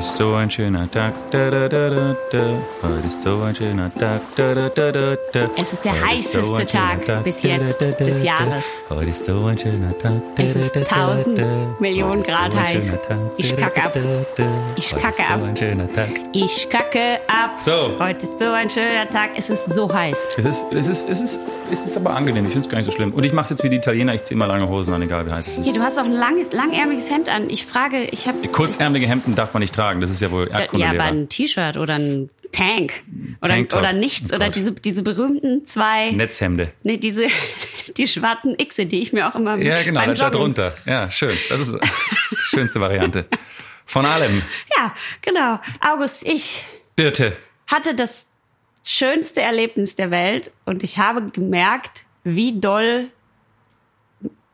ist so ein schöner Tag. Da, da, da, da, da. Heute ist so ein schöner Tag. Da, da, da, da, da. Es ist der Heute heißeste so ein Tag schöner bis jetzt da, da, des da, Jahres. Heute ist so ein schöner Tag. Es ist da, da, da, 1000 da. Millionen ist so Grad ein heiß. Tag. Ich kacke ab. Ich kacke ist ab. so Tag. Ich kacke ab. So. Heute ist so ein schöner Tag. Es ist so heiß. Es ist, es ist, es ist, es ist aber angenehm. Ich finde es gar nicht so schlimm. Und ich mache es jetzt wie die Italiener. Ich ziehe mal lange Hosen an, egal wie heiß es ist. Hier, du hast auch ein langes, langärmeliges Hemd an. Ich frage, ich habe Kurzärmelige Hemden darf man nicht tragen. Das ist ja wohl ja, aber ein T-Shirt oder ein Tank oder, Tanktop. oder nichts Oh oder diese, diese berühmten zwei, Netzhemde. nee, diese die schwarzen Xe, die ich mir auch immer Ja, genau, beim da, drunter. Ja, schön. Das ist die schönste Variante. Von allem. Ja, genau. August, ich Birte. hatte das schönste Erlebnis der Welt und ich habe gemerkt, wie doll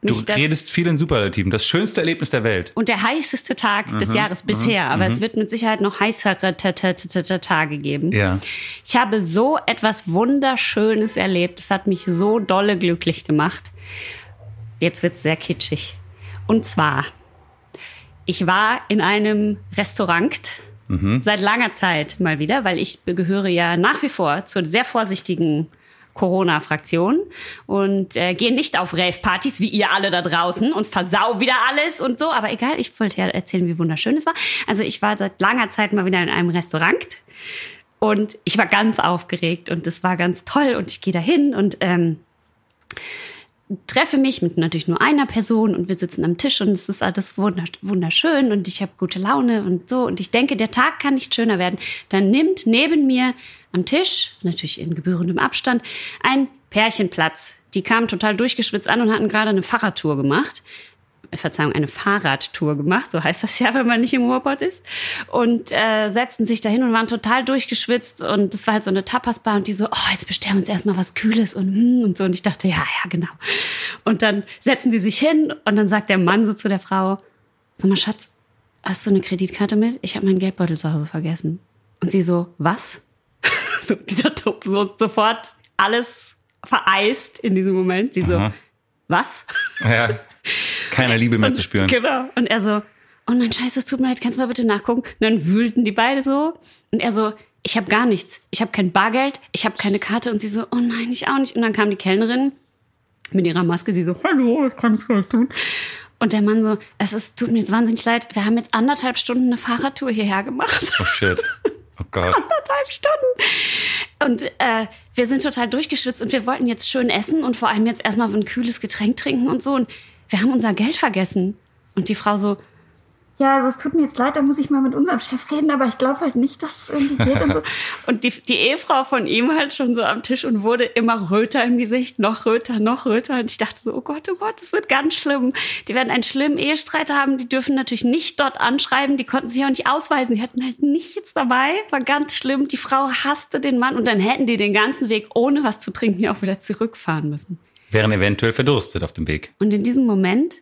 Du mich das redest viel in Superlativen. Das schönste Erlebnis der Welt. und der heißeste Tag Mhm, des Jahres bisher, aber es wird mit Sicherheit noch heißere Ta- Ta- Ta- Tage geben. Ja. Ich habe so etwas Wunderschönes erlebt. Es hat mich so dolle glücklich gemacht. Jetzt wird's sehr kitschig. Und zwar, ich war in einem Restaurant seit langer Zeit mal wieder, weil ich gehöre ja nach wie vor zur sehr vorsichtigen Corona-Fraktion und äh, gehe nicht auf Rave-Partys wie ihr alle da draußen und versau wieder alles und so. Aber egal, ich wollte ja erzählen, wie wunderschön es war. Also ich war seit langer Zeit mal wieder in einem Restaurant und ich war ganz aufgeregt und es war ganz toll und ich gehe dahin und ähm, treffe mich mit natürlich nur einer Person und wir sitzen am Tisch und es ist alles wunder- wunderschön und ich habe gute Laune und so und ich denke, der Tag kann nicht schöner werden. Dann nimmt neben mir am Tisch, natürlich in gebührendem Abstand, ein Pärchen Platz. Die kamen total durchgeschwitzt an und hatten gerade eine Fahrradtour gemacht. Verzeihung, eine Fahrradtour gemacht, so heißt das ja, wenn man nicht im Ruhrpott ist. Und äh, setzten sich dahin und waren total durchgeschwitzt. Und das war halt so eine Tapasbar und die so, oh, jetzt bestellen wir uns erstmal was Kühles und, hm, und so. Und ich dachte, ja, ja, genau. Und dann setzen die sich hin und dann sagt der Mann so zu der Frau, sag mal, Schatz, hast du eine Kreditkarte mit? Ich habe meinen Geldbeutel zu Hause vergessen. Und sie so, was? so, dieser Trupp so sofort alles vereist in diesem Moment. Sie so, Aha. was? Ja. Keine Liebe mehr zu spüren. Genau. Und er so, oh nein, scheiße, es tut mir leid, kannst du mal bitte nachgucken? Und dann wühlten die beide so. Und er so, ich habe gar nichts. Ich habe kein Bargeld, ich habe keine Karte. Und sie so, oh nein, ich auch nicht. Und dann kam die Kellnerin mit ihrer Maske, sie so, hallo, was kann ich für euch tun? Und der Mann so, es ist, tut mir jetzt wahnsinnig leid, wir haben jetzt anderthalb Stunden eine Fahrradtour hierher gemacht. Oh shit. Oh Gott. anderthalb Stunden. Und äh, wir sind total durchgeschwitzt und wir wollten jetzt schön essen und vor allem jetzt erstmal ein kühles Getränk trinken und so. Und wir haben unser Geld vergessen. Und die Frau so, Ja, also es tut mir jetzt leid, da muss ich mal mit unserem Chef reden, aber ich glaube halt nicht, dass es irgendwie geht und so. und die, die Ehefrau von ihm halt schon so am Tisch und wurde immer röter im Gesicht, noch röter, noch röter. Und ich dachte so, oh Gott, oh Gott, das wird ganz schlimm. Die werden einen schlimmen Ehestreit haben, die dürfen natürlich nicht dort anschreiben, die konnten sich auch nicht ausweisen, die hatten halt nichts dabei, war ganz schlimm. Die Frau hasste den Mann und dann hätten die den ganzen Weg ohne was zu trinken auch wieder zurückfahren müssen. Wären eventuell verdurstet auf dem Weg. Und in diesem Moment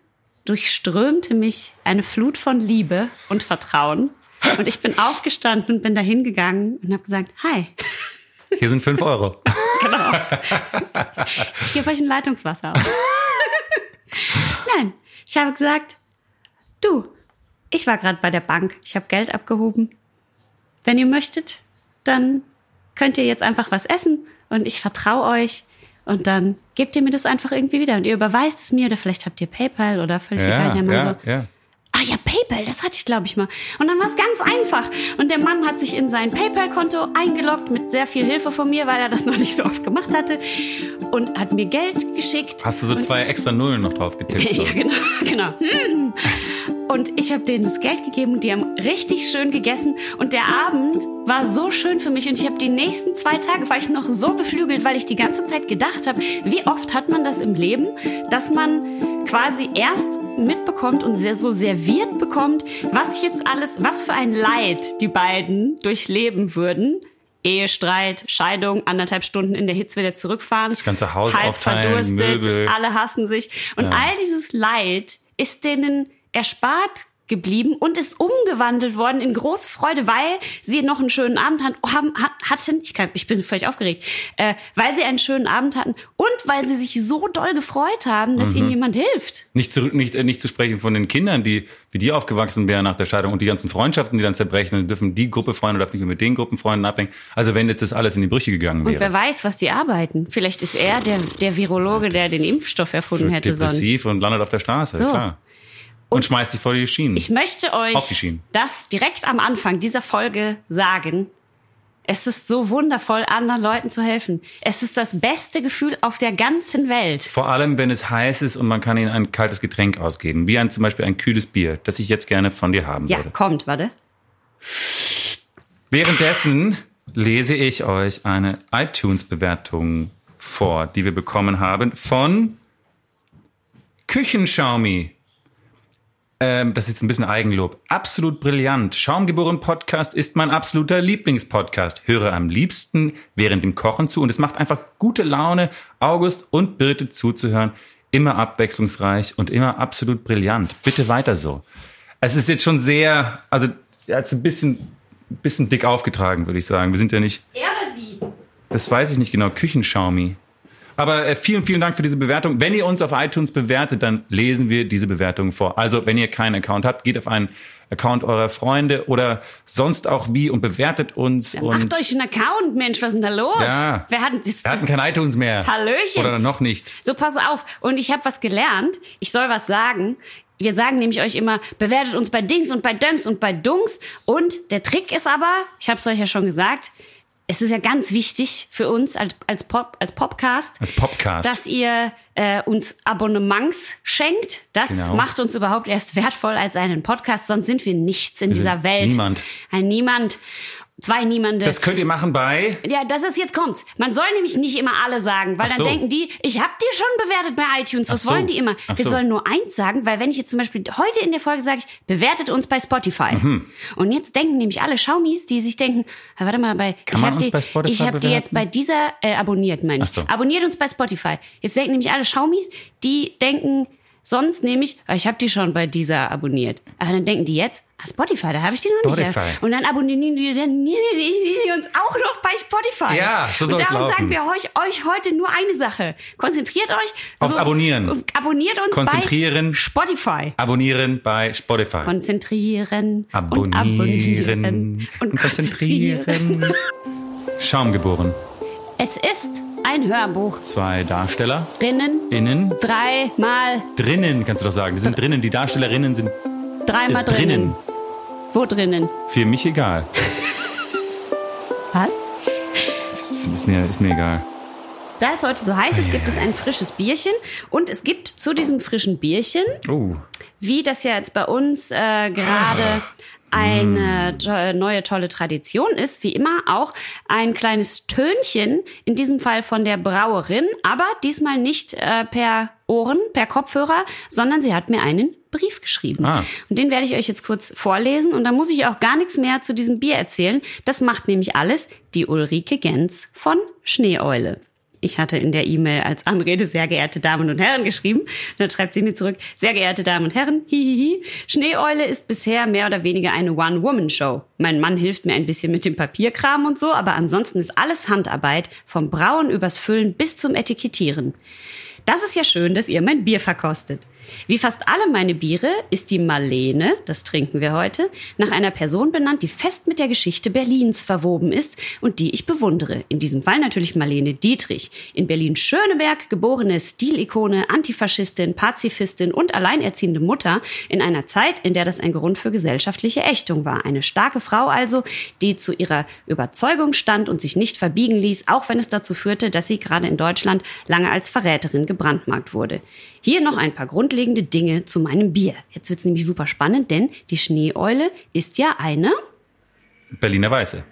durchströmte mich eine Flut von Liebe und Vertrauen. Und ich bin aufgestanden und bin dahin gegangen und habe gesagt, hi, Hier sind fünf Euro. ich gebe euch ein Leitungswasser aus. Nein, ich habe gesagt, du, ich war gerade bei der Bank, ich habe Geld abgehoben. Wenn ihr möchtet, dann könnt ihr jetzt einfach was essen und ich vertraue euch. Und dann gebt ihr mir das einfach irgendwie wieder und ihr überweist es mir oder vielleicht habt ihr PayPal oder völlig egal. Ja, Der Mann ja, so, ja. Ah ja, PayPal, das hatte ich glaube ich mal. Und dann war es ganz einfach. Und der Mann hat sich in sein PayPal-Konto eingeloggt mit sehr viel Hilfe von mir, weil er das noch nicht so oft gemacht hatte. Und hat mir Geld geschickt. Hast du so zwei extra Nullen noch drauf getippt? So. Ja, genau, genau. Hm. Und ich habe denen das Geld gegeben und die haben richtig schön gegessen. Und der Abend war so schön für mich. Und ich habe die nächsten zwei Tage war ich noch so beflügelt, weil ich die ganze Zeit gedacht habe, wie oft hat man das im Leben, dass man quasi erst mitbekommt und sehr so serviert bekommt, was jetzt alles, was für ein Leid die beiden durchleben würden. Ehestreit, Scheidung, anderthalb Stunden in der Hitze wieder zurückfahren. Das ganze Haus halb aufteilen, verdurstet, Möbel. alle hassen sich. Und all dieses Leid ist denen erspart geblieben und ist umgewandelt worden in große Freude, weil sie noch einen schönen Abend hatten, haben, hat, hatten ich, kann, ich bin völlig aufgeregt, äh, weil sie einen schönen Abend hatten und weil sie sich so doll gefreut haben, dass ihnen jemand hilft. Nicht zu, nicht, äh, nicht zu sprechen von den Kindern, die wie die aufgewachsen wären nach der Scheidung und die ganzen Freundschaften, die dann zerbrechen, dann dürfen die Gruppe Freunde darf nicht mit den Gruppenfreunden abhängen. Also wenn jetzt das alles in die Brüche gegangen Und wer wäre. weiß, was die arbeiten. Vielleicht ist er der, der Virologe, der den Impfstoff erfunden hätte sonst. Depressiv und landet auf der Straße, So. klar. Und, schmeißt sich vor die Schienen. Ich möchte euch das direkt am Anfang dieser Folge sagen. Es ist so wundervoll, anderen Leuten zu helfen. Es ist das beste Gefühl auf der ganzen Welt. Vor allem, wenn es heiß ist und man kann ihnen ein kaltes Getränk ausgeben, wie ein, zum Beispiel ein kühles Bier, das ich jetzt gerne von dir haben Ja, würde. kommt, warte. Währenddessen lese ich euch eine iTunes-Bewertung vor, die wir bekommen haben von Küchenschaumi. Ähm, das ist jetzt ein bisschen Eigenlob. Absolut brillant. Schaumgeboren Podcast ist mein absoluter Lieblingspodcast. Höre am liebsten während dem Kochen zu und es macht einfach gute Laune, August und Birte zuzuhören. Immer abwechslungsreich und immer absolut brillant. Bitte weiter so. Es ist jetzt schon sehr, also er hat es ein bisschen, bisschen dick aufgetragen, würde ich sagen. Wir sind ja nicht, Er oder sie? das weiß ich nicht genau, Küchenschaumi. Aber äh, vielen, vielen Dank für diese Bewertung. Wenn ihr uns auf iTunes bewertet, dann lesen wir diese Bewertung vor. Also, wenn ihr keinen Account habt, geht auf einen Account eurer Freunde oder sonst auch wie und bewertet uns. und Macht euch einen Account, Mensch, was ist denn da los? Ja. Wer hat denn das? wir hatten kein iTunes mehr. Hallöchen. Oder noch nicht. So, pass auf. Und ich habe was gelernt. Ich soll was sagen. Wir sagen nämlich euch immer, bewertet uns bei Dings und bei Dönks und bei Dunks. Und der Trick ist aber, ich habe es euch ja schon gesagt, es ist ja ganz wichtig für uns als, als, Pop, als Popcast, Als Popcast. dass ihr äh, uns Abonnements schenkt. Das Genau. macht uns überhaupt erst wertvoll als einen Podcast, sonst sind wir nichts in Wir dieser Welt. niemand. Ein Niemand. Zwei Niemande. Das könnt ihr machen bei Ja, das ist jetzt kommt. Man soll nämlich nicht immer alle sagen, weil Ach dann so. denken die, ich hab dir schon bewertet bei iTunes. Was Ach so. wollen die immer? Ach Wir so. sollen nur eins sagen, weil wenn ich jetzt zum Beispiel heute in der Folge sage, ich, bewertet uns bei Spotify. Mhm. Und jetzt denken nämlich alle Schaumis, die sich denken, ah, warte mal, bei Kann ich man hab uns die, bei Spotify ich hab die jetzt bei dieser äh, abonniert, meine ich. Abonniert uns bei Spotify. Jetzt denken nämlich alle Schaumis, die denken sonst nämlich, ah, ich hab die schon bei dieser abonniert. Aber dann denken die jetzt, ah, Spotify, da habe ich die noch nicht. Spotify. Und dann abonnieren die, dann uns auch noch bei Spotify. Ja, so Und soll's darum laufen. sagen wir euch, euch heute nur eine Sache. Konzentriert euch Aufs Abonnieren. und abonniert uns Konzentrieren. bei Spotify. Abonnieren bei Spotify. Konzentrieren und Abonnieren abonnieren und konzentrieren. Schaumgeboren. Es ist ein Hörbuch. Zwei Darsteller. Drinnen, Innen. dreimal, Drinnen, kannst du doch sagen. Die sind drinnen. Die Darstellerinnen sind dreimal äh, drinnen. drinnen. Wo drinnen? Für mich egal. Was? Ist mir, ist mir egal. Da es heute so heiß ist, gibt es ein frisches Bierchen. Und es gibt zu diesem frischen Bierchen Oh. wie das ja jetzt bei uns äh, gerade eine to neue tolle Tradition ist, wie immer auch ein kleines Tönchen, in diesem Fall von der Brauerin, aber diesmal nicht äh, per Ohren, per Kopfhörer, sondern sie hat mir einen Brief geschrieben. Ah. Und den werde ich euch jetzt kurz vorlesen und da muss ich auch gar nichts mehr zu diesem Bier erzählen. Das macht nämlich alles die Ulrike Gens von Schneeeule. Ich hatte in der E-Mail als Anrede sehr geehrte Damen und Herren geschrieben. Dann schreibt sie mir zurück, sehr geehrte Damen und Herren, hihihi. Schneeeule ist bisher mehr oder weniger eine One-Woman-Show. Mein Mann hilft mir ein bisschen mit dem Papierkram und so, aber ansonsten ist alles Handarbeit, vom Brauen übers Füllen bis zum Etikettieren. Das ist ja schön, dass ihr mein Bier verkostet. Wie fast alle meine Biere ist die Marlene, das trinken wir heute, nach einer Person benannt, die fest mit der Geschichte Berlins verwoben ist und die ich bewundere. In diesem Fall natürlich Marlene Dietrich. In Berlin-Schöneberg geborene Stilikone, Antifaschistin, Pazifistin und alleinerziehende Mutter in einer Zeit, in der das ein Grund für gesellschaftliche Ächtung war. Eine starke Frau also, die zu ihrer Überzeugung stand und sich nicht verbiegen ließ, auch wenn es dazu führte, dass sie gerade in Deutschland lange als Verräterin gebrandmarkt wurde. Hier noch ein paar grundlegende Dinge zu meinem Bier. Jetzt wird's nämlich super spannend, denn die Schneeeule ist ja eine Berliner Weiße.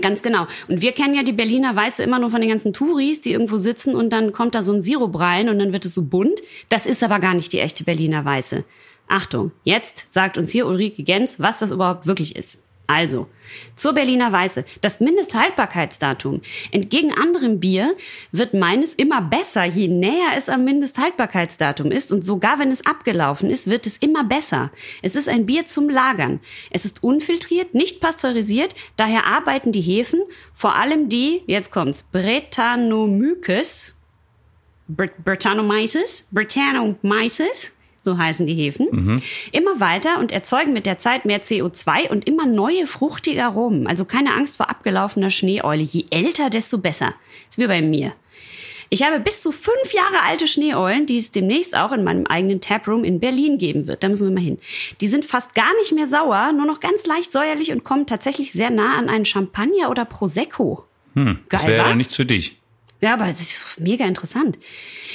Ganz genau. Und wir kennen ja die Berliner Weiße immer nur von den ganzen Touris, die irgendwo sitzen und dann kommt da so ein Sirup rein und dann wird es so bunt. Das ist aber gar nicht die echte Berliner Weiße. Achtung, jetzt sagt uns hier Ulrike Gens, was das überhaupt wirklich ist. Also, zur Berliner Weiße. Das Mindesthaltbarkeitsdatum. Entgegen anderem Bier wird meines immer besser, je näher es am Mindesthaltbarkeitsdatum ist. Und sogar wenn es abgelaufen ist, wird es immer besser. Es ist ein Bier zum Lagern. Es ist unfiltriert, nicht pasteurisiert. Daher arbeiten die Hefen, vor allem die, jetzt kommt's, Brettanomyces, Brit Britannomyces, Britannomyces, so heißen die Hefen, immer weiter und erzeugen mit der Zeit mehr CO2 und immer neue fruchtige Aromen. Also keine Angst vor abgelaufener Schneeeule. Je älter, desto besser. Ist wie bei mir. Ich habe bis zu fünf Jahre alte Schneeeulen, die es demnächst auch in meinem eigenen Taproom in Berlin geben wird. Da müssen wir mal hin. Die sind fast gar nicht mehr sauer, nur noch ganz leicht säuerlich und kommen tatsächlich sehr nah an einen Champagner oder Prosecco. Hm, das Geil, wäre wa? ja nichts für dich. Ja, aber es ist mega interessant.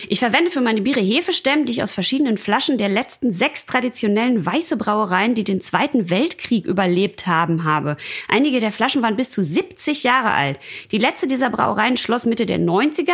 Ich verwende für meine Biere Hefestämme, die ich aus verschiedenen Flaschen der letzten sechs traditionellen weiße Brauereien, die den Zweiten Weltkrieg überlebt haben, habe. Einige der Flaschen waren bis zu 70 Jahre alt. Die letzte dieser Brauereien schloss Mitte der 90er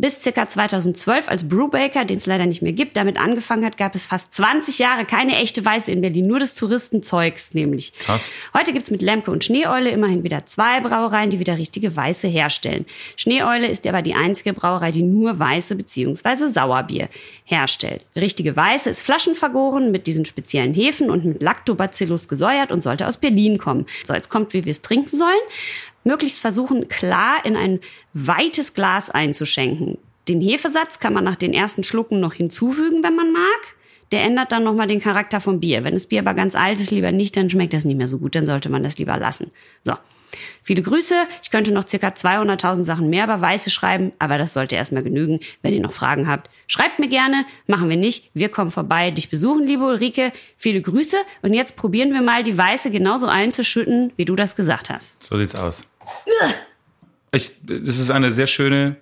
bis circa 2012, als Brewbaker, den es leider nicht mehr gibt, damit angefangen hat, gab es fast 20 Jahre keine echte Weiße in Berlin, nur des Touristenzeugs nämlich. Krass. Heute gibt's mit Lemke und Schneeeule immerhin wieder zwei Brauereien, die wieder richtige Weiße herstellen. Schneeeule ist aber die einzige Brauerei, die nur Weiße bzw. Sauerbier herstellt. Richtige Weiße ist flaschenvergoren mit diesen speziellen Hefen und mit Lactobacillus gesäuert und sollte aus Berlin kommen. So, jetzt kommt, wie wir es trinken sollen. Möglichst versuchen, klar in ein weites Glas einzuschenken. Den Hefesatz kann man nach den ersten Schlucken noch hinzufügen, wenn man mag. Der ändert dann nochmal den Charakter vom Bier. Wenn das Bier aber ganz alt ist, lieber nicht, dann schmeckt das nicht mehr so gut. Dann sollte man das lieber lassen. So. Viele Grüße. Ich könnte noch circa 200.000 Sachen mehr über Weiße schreiben, aber das sollte erstmal genügen. Wenn ihr noch Fragen habt, schreibt mir gerne. Machen wir nicht. Wir kommen vorbei, dich besuchen, liebe Ulrike. Viele Grüße. Und jetzt probieren wir mal, die Weiße genauso einzuschütten, wie du das gesagt hast. So sieht's aus. Ich, das ist eine sehr schöne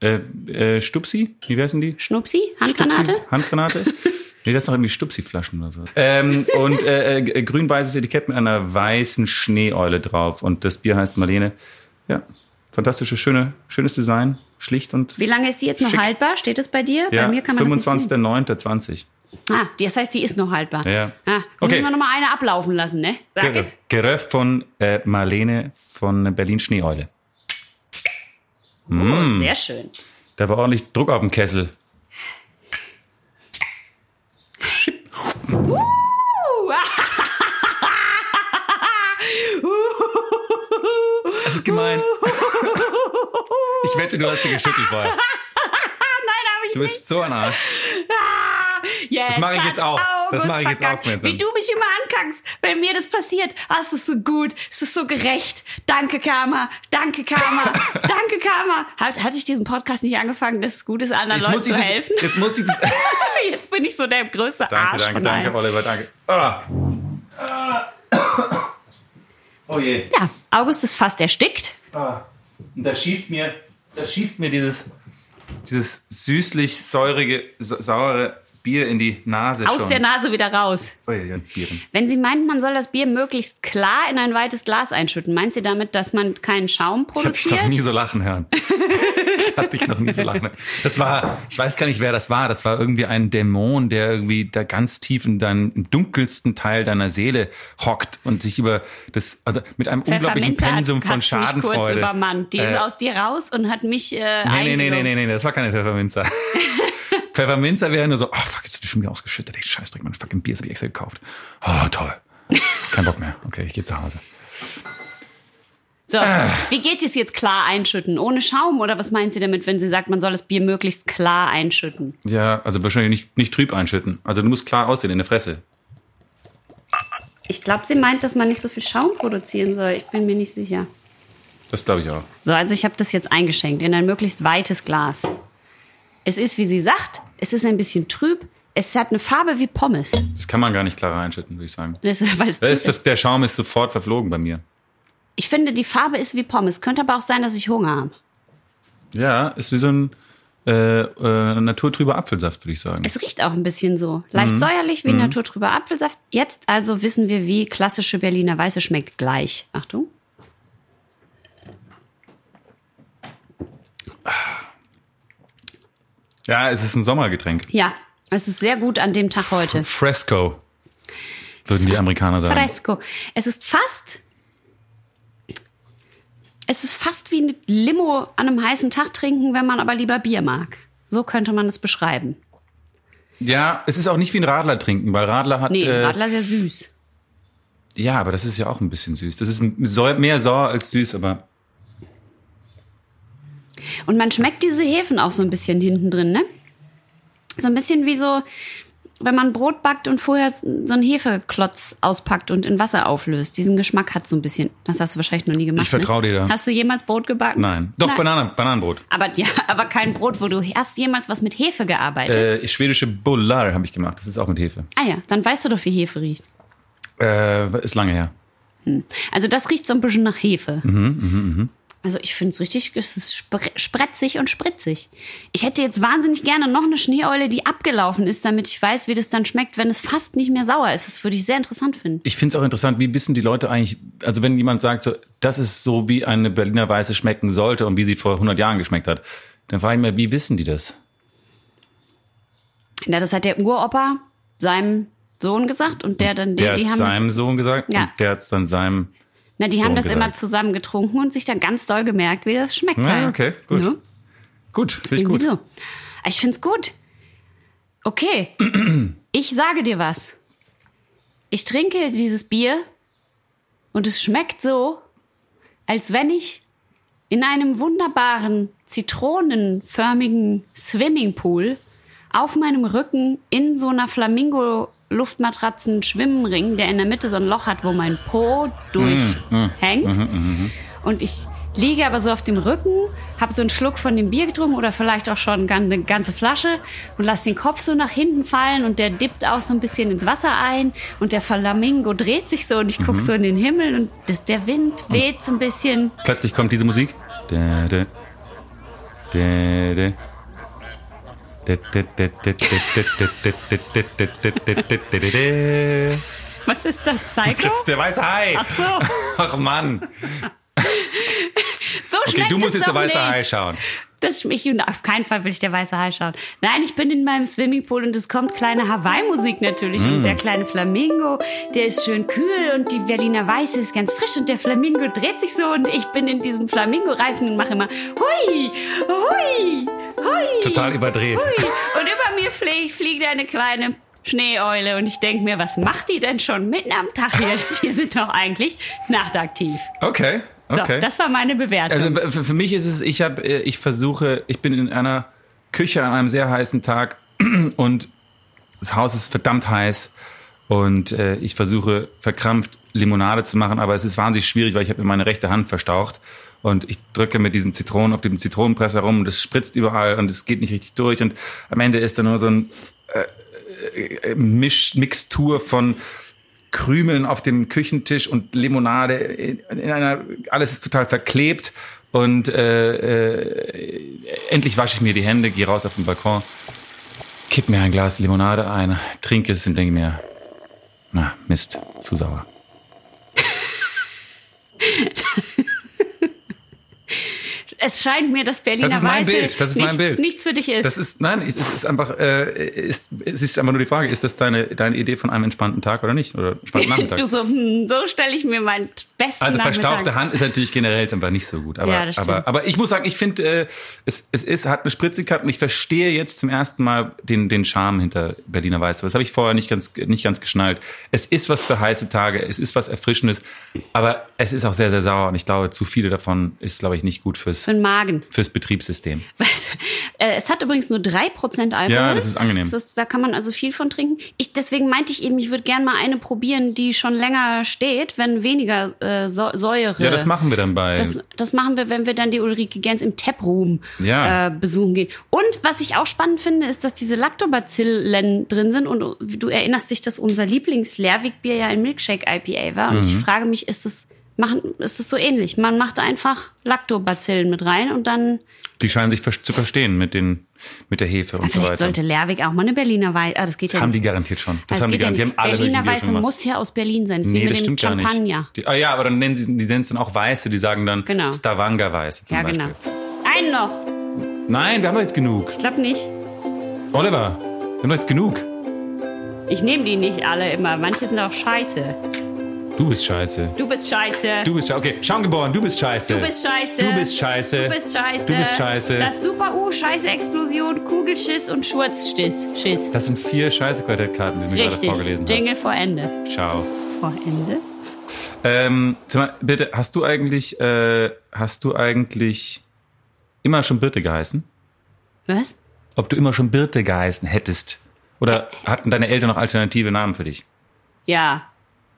äh, äh, Stupsi. Wie heißen die? Schnupsi? Handgranate? Stupsi? Handgranate? Nee, das ist doch irgendwie Stupsi-Flaschen oder so. Ähm, und äh, äh, grün-weißes Etikett mit einer weißen Schneeeule drauf. Und das Bier heißt Marlene. Ja, fantastisches, schöne, schönes Design. Schlicht und Wie lange ist die jetzt noch Schick. haltbar? Steht es bei dir? ja, bei mir kann man das nicht sehen. 25.09.20. Ah, das heißt, die ist noch haltbar. Ja. Ah, Okay. okay. Müssen wir noch mal eine ablaufen lassen, ne? Sag es. Geröff von äh, Marlene von Berlin Schneeeule. Oh, Mm. sehr schön. Da war ordentlich Druck auf dem Kessel. Uh, Das ist gemein. Ich wette, du hast dich geschüttelt vorher. Nein, hab ich Du bist so ein Arsch. Jetzt Das mache ich jetzt auch. Das mache ich jetzt verkackt. auch, Vincent. Wie du mich immer ankackst, wenn mir das passiert. Ah, es ist so gut, es ist so gerecht. Danke, Karma. Danke, Karma. Danke, Karma. Hat, hatte ich diesen Podcast nicht angefangen, dass es gut ist, anderen Jetzt Leuten muss, ich zu das, helfen? jetzt muss ich das. Jetzt bin ich so der größte Danke, Arsch danke, danke, allen. Oliver, danke. Ah. Oh je. Ja, August ist fast erstickt. Ah. Und da schießt mir, da schießt mir dieses, dieses süßlich säurige, sa- saure Bier in die Nase Aus schon. der Nase wieder raus. Oh ja, Bieren. Wenn sie meint, man soll das Bier möglichst klar in ein weites Glas einschütten, meint sie damit, dass man keinen Schaum Ich habe dich produziert? noch nie so lachen hören. ich habe dich noch nie so lachen hören. Das war, ich weiß gar nicht, wer das war. Das war irgendwie ein Dämon, der irgendwie da ganz tief in deinem dunkelsten Teil deiner Seele hockt und sich über das, also mit einem unglaublichen Pensum von hat mich kurz Schadenfreude. übermannt. Die ist Äh, aus dir raus und hat mich äh, Nee, nee, nee, nee, nee, nee, das war keine Pfefferminzer. Pfefferminzer wäre nur so, oh fuck, jetzt ist schon wieder ausgeschüttet. Ey, Scheißdreck, mein fucking Bier, hab ich extra gekauft. Oh, toll. Kein Bock mehr. Okay, ich gehe zu Hause. So, Ah. wie geht es jetzt klar einschütten? Ohne Schaum? Oder was meint sie damit, wenn sie sagt, man soll das Bier möglichst klar einschütten? Ja, also wahrscheinlich nicht, nicht trüb einschütten. Also du musst klar aussehen in der Fresse. Ich glaube, sie meint, dass man nicht so viel Schaum produzieren soll. Ich bin mir nicht sicher. Das glaube ich auch. So, also ich habe das jetzt eingeschenkt in ein möglichst weites Glas. Es ist, wie sie sagt, es ist ein bisschen trüb. Es hat eine Farbe wie Pommes. Das kann man gar nicht klar einschütten, würde ich sagen. Das, Da ist das, der Schaum ist sofort verflogen bei mir. Ich finde, die Farbe ist wie Pommes. Könnte aber auch sein, dass ich Hunger habe. Ja, ist wie so ein äh, äh, naturtrüber Apfelsaft, würde ich sagen. Es riecht auch ein bisschen so. Mhm. Leicht säuerlich wie naturtrüber Apfelsaft. Jetzt also wissen wir, wie klassische Berliner Weiße schmeckt gleich. Achtung. Ja, es ist ein Sommergetränk. Ja, es ist sehr gut an dem Tag heute. Fresco. würden die Amerikaner sagen. Fresco. Es ist fast. Es ist fast wie eine Limo an einem heißen Tag trinken, wenn man aber lieber Bier mag. So könnte man es beschreiben. Ja, es ist auch nicht wie ein Radler trinken, weil Radler hat. Nee, äh, Radler sehr süß. Ja, aber das ist ja auch ein bisschen süß. Das ist mehr sauer als süß, aber Und man schmeckt diese Hefen auch so ein bisschen hinten drin, ne? So ein bisschen wie so, wenn man Brot backt und vorher so einen Hefeklotz auspackt und in Wasser auflöst. Diesen Geschmack hat so ein bisschen. Das hast du wahrscheinlich noch nie gemacht. Ich vertrau ne? dir da. Hast du jemals Brot gebacken? nein. Doch, Bananen, Bananenbrot. Aber ja, aber kein Brot, wo du hast jemals was mit Hefe gearbeitet. Äh, schwedische Bullar habe ich gemacht. Das ist auch mit Hefe. Ah ja, dann weißt du doch, wie Hefe riecht. Äh, ist lange her. Also das riecht so ein bisschen nach Hefe. Mhm, Also ich finde es richtig, es ist spre spretzig und spritzig. Ich hätte jetzt wahnsinnig gerne noch eine Schneeeule, die abgelaufen ist, damit ich weiß, wie das dann schmeckt, wenn es fast nicht mehr sauer ist. Das würde ich sehr interessant finden. Ich finde es auch interessant, wie wissen die Leute eigentlich, also wenn jemand sagt, so, das ist so, wie eine Berliner Weiße schmecken sollte und wie sie vor 100 Jahren geschmeckt hat, dann frage ich mich, wie wissen die das? Ja, das hat der Uropa seinem Sohn gesagt und der dann, Der die, die hat seinem Sohn gesagt Ja. und der hat es dann seinem. Na, die Sohn haben das gesagt. immer zusammen getrunken und sich dann ganz doll gemerkt, wie das schmeckt. Ja, halt. okay, gut. Ne? Gut, finde ich gut. so. Ich find's gut. Okay. Ich sage dir was. Ich trinke dieses Bier und es schmeckt so, als wenn ich in einem wunderbaren, zitronenförmigen Swimmingpool auf meinem Rücken in so einer Flamingo-Luftmatratzen Schwimmring, der in der Mitte so ein Loch hat, wo mein Po durchhängt. Und ich liege aber so auf dem Rücken, habe so einen Schluck von dem Bier getrunken oder vielleicht auch schon eine ganze Flasche und lass den Kopf so nach hinten fallen und der dippt auch so ein bisschen ins Wasser ein und der Flamingo dreht sich so und ich guck so in den Himmel und das, der Wind weht so ein bisschen. Plötzlich kommt diese Musik. Da, da, da, da. Was ist das, Psycho? Das ist der weiße Hai. Ach so, Ach Mann. so Okay, du musst jetzt der weiße. Hai schauen. Das ich, auf keinen Fall will ich der weiße Hai schauen. Nein, ich bin in meinem Swimmingpool und es kommt kleine Hawaii-Musik natürlich. Und der kleine Flamingo, der ist schön kühl und die Berliner Weiße ist ganz frisch und der Flamingo dreht sich so und ich bin in diesem Flamingo-Reifen und mache immer hui, hui, hui. Total überdreht. Hui. Und über mir fliegt, fliegt eine kleine Schneeeule und ich denke mir, was macht die denn schon mitten am Tag hier? Die sind doch eigentlich nachtaktiv. Okay, So, okay. das war meine Bewertung. Also für, mich ist es, ich habe, ich versuche, ich bin in einer Küche an einem sehr heißen Tag und das Haus ist verdammt heiß und äh, ich versuche verkrampft Limonade zu machen, aber es ist wahnsinnig schwierig, weil ich habe mir meine rechte Hand verstaucht und ich drücke mit diesen Zitronen auf dem Zitronenpresser rum und es spritzt überall und es geht nicht richtig durch und am Ende ist da nur so ein äh, Misch, Mixtur von Krümeln auf dem Küchentisch und Limonade in, in einer, alles ist total verklebt und äh, äh, endlich wasche ich mir die Hände, gehe raus auf den Balkon, kipp mir ein Glas Limonade ein, trinke es und denke mir, na Mist, zu sauer. Es scheint mir, dass Berliner Das ist mein Weiße Bild, das ist mein nichts, Bild. nichts für dich ist. Das ist, nein, es ist einfach, äh, ist, es ist einfach nur die Frage, ist das deine, deine Idee von einem entspannten Tag oder nicht? Oder entspannten Nachmittag? du so, hm, so stelle ich mir meinen besten Also verstauchte Hand ist natürlich generell einfach nicht so gut. Aber, Ja, das stimmt. aber, aber ich muss sagen, ich finde, äh, es, es ist, hat eine Spritzigkeit und ich verstehe jetzt zum ersten Mal den, den Charme hinter Berliner Weiße. Das habe ich vorher nicht ganz, nicht ganz geschnallt. Es ist was für heiße Tage, es ist was Erfrischendes, aber es ist auch sehr, sehr sauer und ich glaube, zu viele davon ist, glaube ich, nicht gut fürs, Für den Magen. fürs Betriebssystem. Was? Äh, es hat übrigens nur 3% Alkohol. Ja, das ist angenehm. Das ist, da kann man also viel von trinken. Ich, deswegen meinte ich eben, ich würde gerne mal eine probieren, die schon länger steht, wenn weniger äh, so Säure. Ja, das machen wir dann bei. Das, das machen wir, wenn wir dann die Ulrike Gens im Taproom Ja. äh, besuchen gehen. Und was ich auch spannend finde, ist, dass diese Lactobacillen drin sind. Und du erinnerst dich, dass unser Lieblings-Lerwick-Bier ja ein Milkshake-IPA war. Und Mhm. ich frage mich, ist das, machen, ist das so ähnlich? Man macht einfach Lactobacillen mit rein und dann die scheinen sich zu verstehen mit, den, mit der Hefe und so Vielleicht weiter. sollte Lerwick auch mal eine Berliner Weiße. Ah, das geht ja haben nicht. die garantiert schon. Das Ah, haben die geht ja garantiert. Die haben alle Berliner Weiße muss ja aus Berlin sein. Das Nee, das stimmt gar Champagner. nicht. Die, ah ja, aber dann nennen sie, die nennen es dann auch Weiße, die sagen dann Genau. Stavanger Weiße zum Ja, Beispiel. genau. Einen noch. Nein, wir haben doch jetzt genug. Ich glaube nicht. Oliver, wir haben doch jetzt genug. Ich nehme die nicht alle immer. Manche sind auch scheiße. Du bist scheiße. Du bist scheiße. Du bist scheiße. Okay, Schaumgeboren, du bist scheiße. Du bist scheiße. Du bist scheiße. Du bist scheiße. Du bist scheiße. Das Super U, Scheiße Explosion, Kugelschiss und Schurzschiss. Schiss. Das sind vier scheiße Quartettkarten, die du mir gerade vorgelesen Jingle vor Ende. hast. Ciao. Vor Ende? Ähm, mal, bitte, hast du eigentlich, äh, hast du eigentlich immer schon Birte geheißen? Was? Ob du immer schon Birte geheißen hättest? Oder hatten deine Eltern noch alternative Namen für dich? Ja.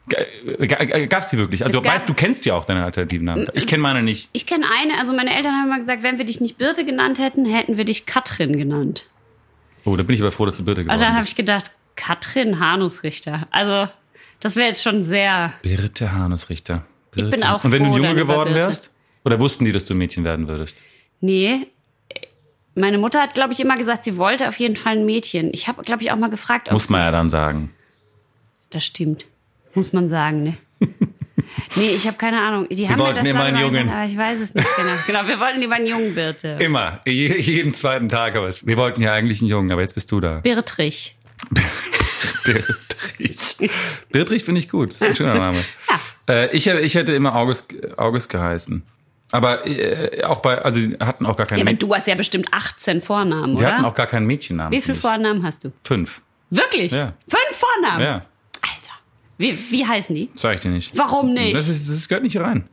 G- g- Gab's die wirklich? Also weißt, du kennst ja auch deine alternativen Namen. Ich kenne meine nicht. Ich kenne eine, also meine Eltern haben immer gesagt, wenn wir dich nicht Birte genannt hätten, hätten wir dich Katrin genannt. Oh, da bin ich aber froh, dass du Birte Und geworden dann habe ich gedacht, Katrin Hanusrichter. Also, das wäre jetzt schon sehr. Birte Hanusrichter. Birte. bin auch Und wenn du ein froh Junge geworden wärst? Oder wussten die, dass du ein Mädchen werden würdest? Nee. Meine Mutter hat, glaube ich, immer gesagt, sie wollte auf jeden Fall ein Mädchen. Ich habe, glaube ich, auch mal gefragt, Muss man ja dann sagen. Das stimmt. Muss man sagen, ne? nee, ich habe keine Ahnung. Die haben mir wollten das immer einen Jungen. gesagt, aber ich weiß es nicht genau. Genau, wir wollten lieber einen Jungen, Birte. Immer. Je, jeden zweiten Tag. Aber es- wir wollten ja eigentlich einen Jungen, aber jetzt bist du da. Birtrich. Birtrich. Birtrich finde ich gut. Das ist ein schöner Name. Äh, ich, hätte- ich hätte immer August, August geheißen. Aber äh, auch bei, also die hatten auch gar keinen Ja, aber du hast ja bestimmt 18 Vornamen, Die hatten oder? auch gar keinen Mädchennamen. Wie viele. Vornamen hast du? Fünf. Wirklich? Ja. Fünf Vornamen? Ja. Wie, wie heißen die? sag ich dir nicht. Warum nicht? Das, ist, das gehört nicht hier rein.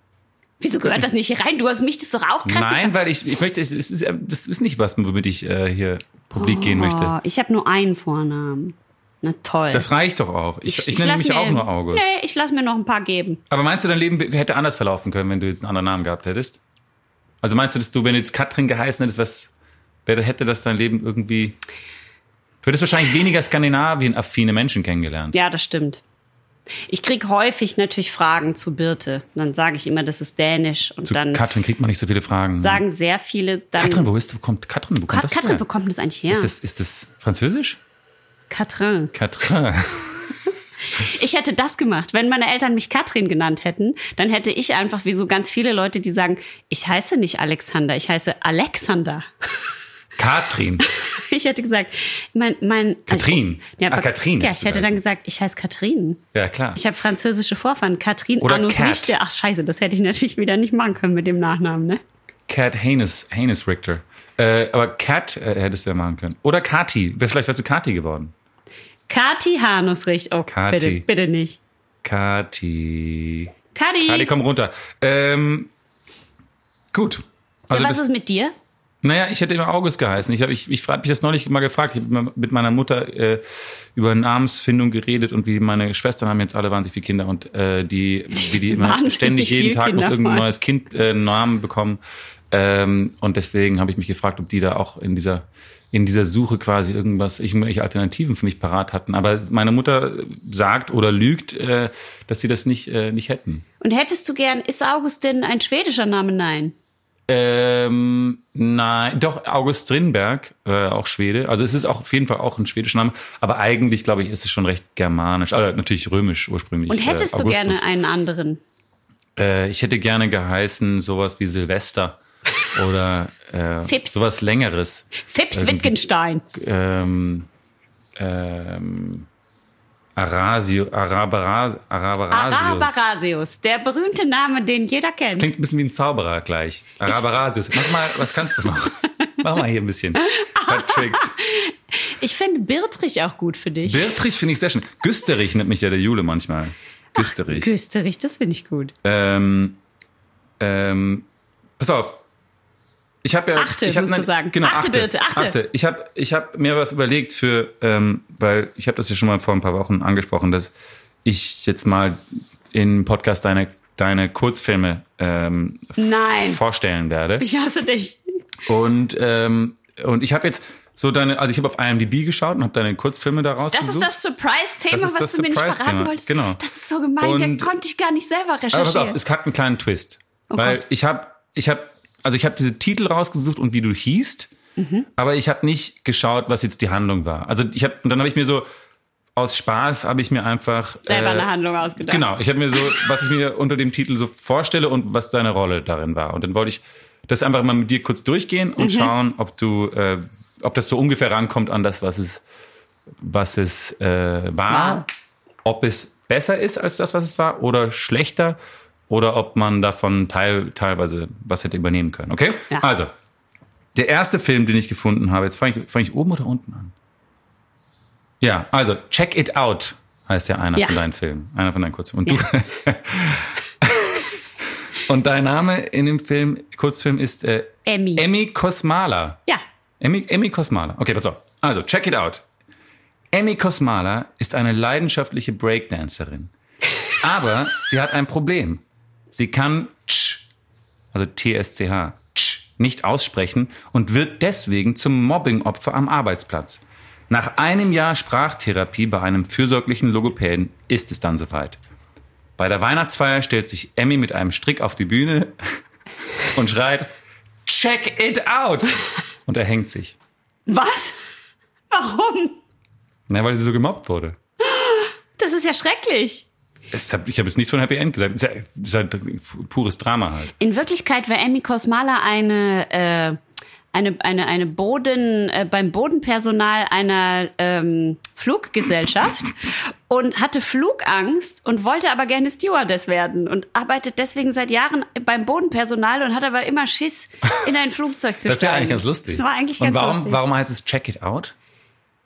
Wieso gehört das nicht hier rein? Du hast mich das doch auch krank Nein, weil ich, ich möchte, es ist, das ist nicht was, womit ich äh, hier publik gehen Oh, möchte. ich habe nur einen Vornamen. Na toll. Das reicht doch auch. Ich, ich, nenne lass mich auch nur August. Nee, ich lass mir noch ein paar geben. Aber meinst du, dein Leben hätte anders verlaufen können, wenn du jetzt einen anderen Namen gehabt hättest? Also meinst du, dass du, wenn du jetzt Katrin geheißen hättest, was wäre, hätte das dein Leben irgendwie. Du hättest wahrscheinlich weniger Skandinavien-affine Menschen kennengelernt. Ja, das stimmt. Ich krieg häufig natürlich Fragen zu Birte. Dann sage ich immer, das ist Dänisch. Und Zu dann Katrin kriegt man nicht so viele Fragen. sagen sehr viele dann. Katrin, wo ist, kommt Katrin? Wo kommt Kat das Katrin, her? wo kommt das eigentlich her? Ist das, ist das Französisch? Katrin. Katrin. Ich hätte das gemacht. Wenn meine Eltern mich Katrin genannt hätten, dann hätte ich einfach wie so ganz viele Leute, die sagen, ich heiße nicht Alexander, ich heiße Alexander. Katrin. Ich hätte gesagt, mein, mein Katrin. Ja, Ah, Katrin Ja, ich hätte dann gesagt, ich heiße Katrin. Ja, klar. Ich habe französische Vorfahren. Katrin Oder Anus. Richter. Ach scheiße, das hätte ich natürlich wieder nicht machen können mit dem Nachnamen, ne? Cat Haynes, Haynes Richter. Äh, aber Cat äh, hättest du ja machen können. Oder Kati. Vielleicht wärst du Kati geworden. Kati Hanus Richter. Oh, Kati. bitte, bitte nicht. Kati. Kati, Kati, komm runter. Ähm, gut. Also ja, was das, ist mit dir? Naja, ich hätte immer August geheißen. Ich habe ich, ich habe mich das neulich mal gefragt. Ich habe mit meiner Mutter äh, über Namensfindung geredet und wie meine Schwestern haben jetzt alle wahnsinnig viele Kinder und äh, die, wie die immer Wahnsinnig ständig jeden Tag muss Kinder irgendein mal. neues Kind äh, einen Namen bekommen. Ähm, und deswegen habe ich mich gefragt, ob die da auch in dieser in dieser Suche quasi irgendwas, irgendwelche Alternativen für mich parat hatten. Aber meine Mutter sagt oder lügt, äh, dass sie das nicht, äh, nicht hätten. Und hättest du gern, ist Augustin ein schwedischer Name? Nein. Ähm, nein, doch, August Strindberg, äh, auch Schwede. Also es ist auch auf jeden Fall auch ein schwedischer Name, aber eigentlich, glaube ich, ist es schon recht germanisch, also natürlich römisch ursprünglich. Und hättest äh, du gerne einen anderen? Äh, ich hätte gerne geheißen sowas wie Silvester oder äh, sowas längeres. Fips Wittgenstein. Ähm, ähm, Arasio, Arabaras, Arabarasius. Arabarasius, der berühmte Name, den jeder Das kennt. klingt ein bisschen wie ein Zauberer gleich. Arabarasius. Mach mal, was kannst du noch? Mach mal hier ein bisschen. Tricks. Ich finde Birtrich auch gut für dich. Birtrich finde ich sehr schön. Güsterich nennt mich ja der Jule manchmal. Güsterich. Güsterich, das finde ich gut. ähm, ähm, pass auf. Ich habe ja, Achte, ich hab, musst du sagen. Genau, Achte, achte, bitte, achte. Ich habe, ich habe mir was überlegt für, ähm, weil ich habe das ja schon mal vor ein paar Wochen angesprochen, dass ich jetzt mal im Podcast deine deine Kurzfilme ähm, Nein. vorstellen werde. Ich hasse dich. Und ähm, und ich habe jetzt so deine, also ich habe auf IMDb geschaut und habe deine Kurzfilme da Das rausgesucht. ist das Surprise-Thema, was das du mir nicht verraten wolltest. genau. Das ist so gemein, Und- den konnte ich gar nicht selber Aber pass recherchieren. auf, es hat einen kleinen Twist. weil Oh Gott. ich habe, ich habe, also ich habe diese Titel rausgesucht und wie du hießt, Mhm. aber ich habe nicht geschaut, was jetzt die Handlung war. Also ich habe, und dann habe ich mir so aus Spaß habe ich mir einfach selber äh, eine Handlung ausgedacht. Genau, ich habe mir so, was ich mir unter dem Titel so vorstelle und was deine Rolle darin war. Und dann wollte ich das einfach mal mit dir kurz durchgehen Mhm. und schauen, ob du, äh, ob das so ungefähr rankommt an das, was es, was es äh, war, War. ob es besser ist als das, was es war, oder schlechter, oder ob man davon teil, teilweise was hätte übernehmen können. Okay? Ja. Also, der erste Film, den ich gefunden habe, jetzt fange ich, fang ich oben oder unten an? Ja, also Check It Out heißt ja einer Ja. von deinen Filmen, einer von deinen Kurzfilmen. Und du. Und dein Name in dem Film, Kurzfilm ist äh, Emmy. Emmy Kosmala. Ja. Emmy, Emmy Kosmala. Okay, pass auf. Also, check it out. Emmy Kosmala ist eine leidenschaftliche Breakdancerin. Aber sie hat ein Problem. Sie kann tsch, also T-S-C-H, tsch, nicht aussprechen und wird deswegen zum Mobbingopfer am Arbeitsplatz. Nach einem Jahr Sprachtherapie bei einem fürsorglichen Logopäden ist es dann soweit. Bei der Weihnachtsfeier stellt sich Emmy mit einem Strick auf die Bühne und schreit, check it out! Und er hängt sich. Was? Warum? Na, weil sie so gemobbt wurde. Das ist ja schrecklich. Es hab, ich habe jetzt nichts von Happy End gesagt. Es ist, halt pures Drama halt. In Wirklichkeit war Emmy Kosmala eine, äh, eine, eine, eine Boden, äh, beim Bodenpersonal einer ähm, Fluggesellschaft und hatte Flugangst und wollte aber gerne Stewardess werden und arbeitet deswegen seit Jahren beim Bodenpersonal und hat aber immer Schiss, in ein Flugzeug zu Das ist ja steigen. eigentlich ganz lustig. Das war eigentlich Und ganz warum, lustig. warum heißt es Check It Out?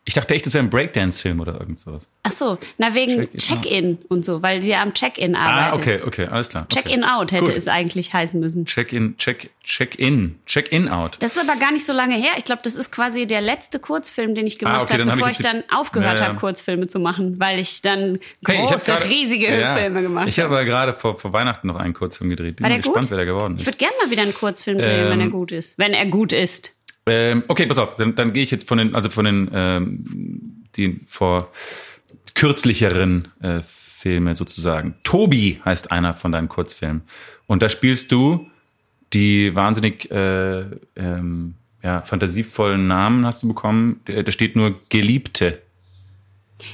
Ich dachte echt, das wäre ein Breakdance-Film oder irgend sowas. Ach so, na wegen Check Check-in und so, weil die ja am Check-in Ah, arbeitet. okay, okay, alles klar. Okay. Check-in-out hätte Cool. es eigentlich heißen müssen. Check-in, check, check-in, check-in-out. Das ist aber gar nicht so lange her. Ich glaube, das ist quasi der letzte Kurzfilm, den ich gemacht Ah, okay, habe, dann hab bevor ich ich, dann aufgehört Ja, habe, Kurzfilme zu machen, weil ich dann Hey, ich große, gerade- riesige Ja, Filme gemacht Ich habe gerade vor, vor Weihnachten noch einen Kurzfilm gedreht. Bin War der gespannt, gut? wer der geworden Ich ist. würde gerne mal wieder einen Kurzfilm drehen, Ähm, wenn er gut ist. Wenn er gut ist. Ähm, okay, pass auf, dann, dann gehe ich jetzt von den, also von den, ähm, die vor kürzlicheren äh, Filme sozusagen. Tobi heißt einer von deinen Kurzfilmen. Und da spielst du die wahnsinnig äh, ähm, ja, fantasievollen Namen hast du bekommen. Da steht nur Geliebte.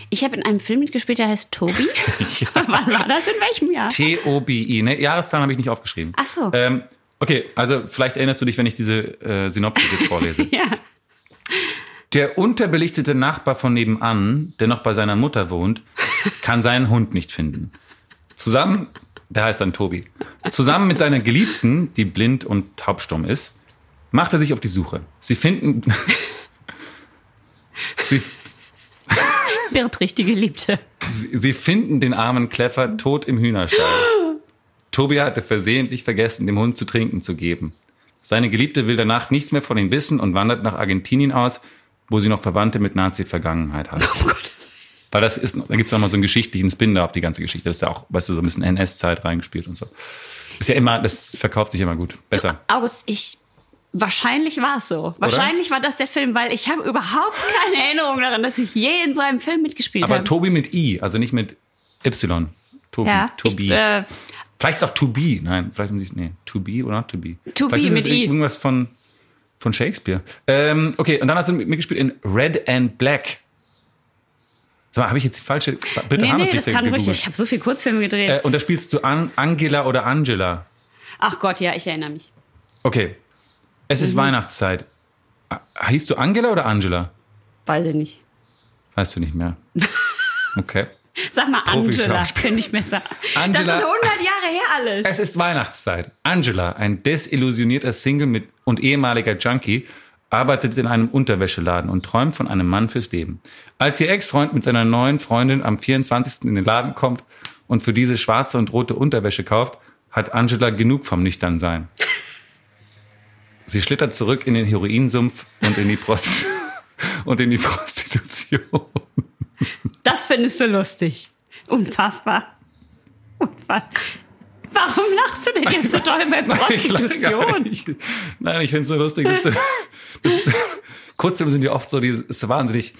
Ich habe in einem Film mitgespielt, der heißt Tobi. Wann war das? In welchem Jahr? T-O-B-I. Ne? Jahreszahlen habe ich nicht aufgeschrieben. Ach so. Ähm, okay, also vielleicht erinnerst du dich, wenn ich diese äh, Synopsis jetzt vorlese. Ja. Der unterbelichtete Nachbar von nebenan, der noch bei seiner Mutter wohnt, kann seinen Hund nicht finden. Zusammen, der heißt dann Tobi, zusammen mit seiner Geliebten, die blind und taubstumm ist, macht er sich auf die Suche. Sie finden, sie, Wird richtige Liebte. sie, sie finden den armen Kleffer tot im Hühnerstall. Tobi hatte versehentlich vergessen, dem Hund zu trinken zu geben. Seine Geliebte will danach nichts mehr von ihm wissen und wandert nach Argentinien aus, wo sie noch Verwandte mit Nazi-Vergangenheit hat. Oh Gott. Weil das ist, da gibt's auch noch so einen geschichtlichen Spin da auf die ganze Geschichte. Das ist ja auch, weißt du, so ein bisschen NS-Zeit reingespielt und so. Ist ja immer, das verkauft sich immer gut. Besser. August, ich. Wahrscheinlich war es so. Wahrscheinlich war das der Film, weil ich habe überhaupt keine Erinnerung daran, dass ich je in so einem Film mitgespielt Aber habe. Tobi mit I, also nicht mit Y. Tobi. ja, Tobi. Ich, äh, vielleicht ist auch To Be. Nein, vielleicht nicht, nee. To Be oder not To Be. To vielleicht Be ist es mit I. irgendwas von, von Shakespeare. Ähm, okay, und dann hast du mitgespielt in Red and Black. Sag mal, habe ich jetzt die falsche, bitte nee, haben nee, es das kann ruhig. Ich habe so viel Kurzfilme gedreht. Äh, und da spielst du An Angela oder Angela. Ach Gott, ja, ich erinnere mich. Okay. Es Mhm. ist Weihnachtszeit. Ah, Hieß du Angela oder Angela? Weiß ich nicht. Weißt du nicht mehr. Okay. Sag mal Angela, finde ich besser. Angela- Das ist 100 Jahre her alles. Es ist Weihnachtszeit. Angela, ein desillusionierter Single mit und ehemaliger Junkie, arbeitet in einem Unterwäscheladen und träumt von einem Mann fürs Leben. Als ihr Ex-Freund mit seiner neuen Freundin am 24. in den Laden kommt und für diese schwarze und rote Unterwäsche kauft, hat Angela genug vom Nüchternsein. Sie schlittert zurück in den Heroinsumpf und in die, Prost und in die Prostitution. Das findest du lustig. Unfassbar. Unfassbar. Warum lachst du denn jetzt so toll bei Ich Prostitution? nicht. Nein, ich finde es so lustig. Dass du, Kurzfilme sind ja oft so, die ist wahnsinnig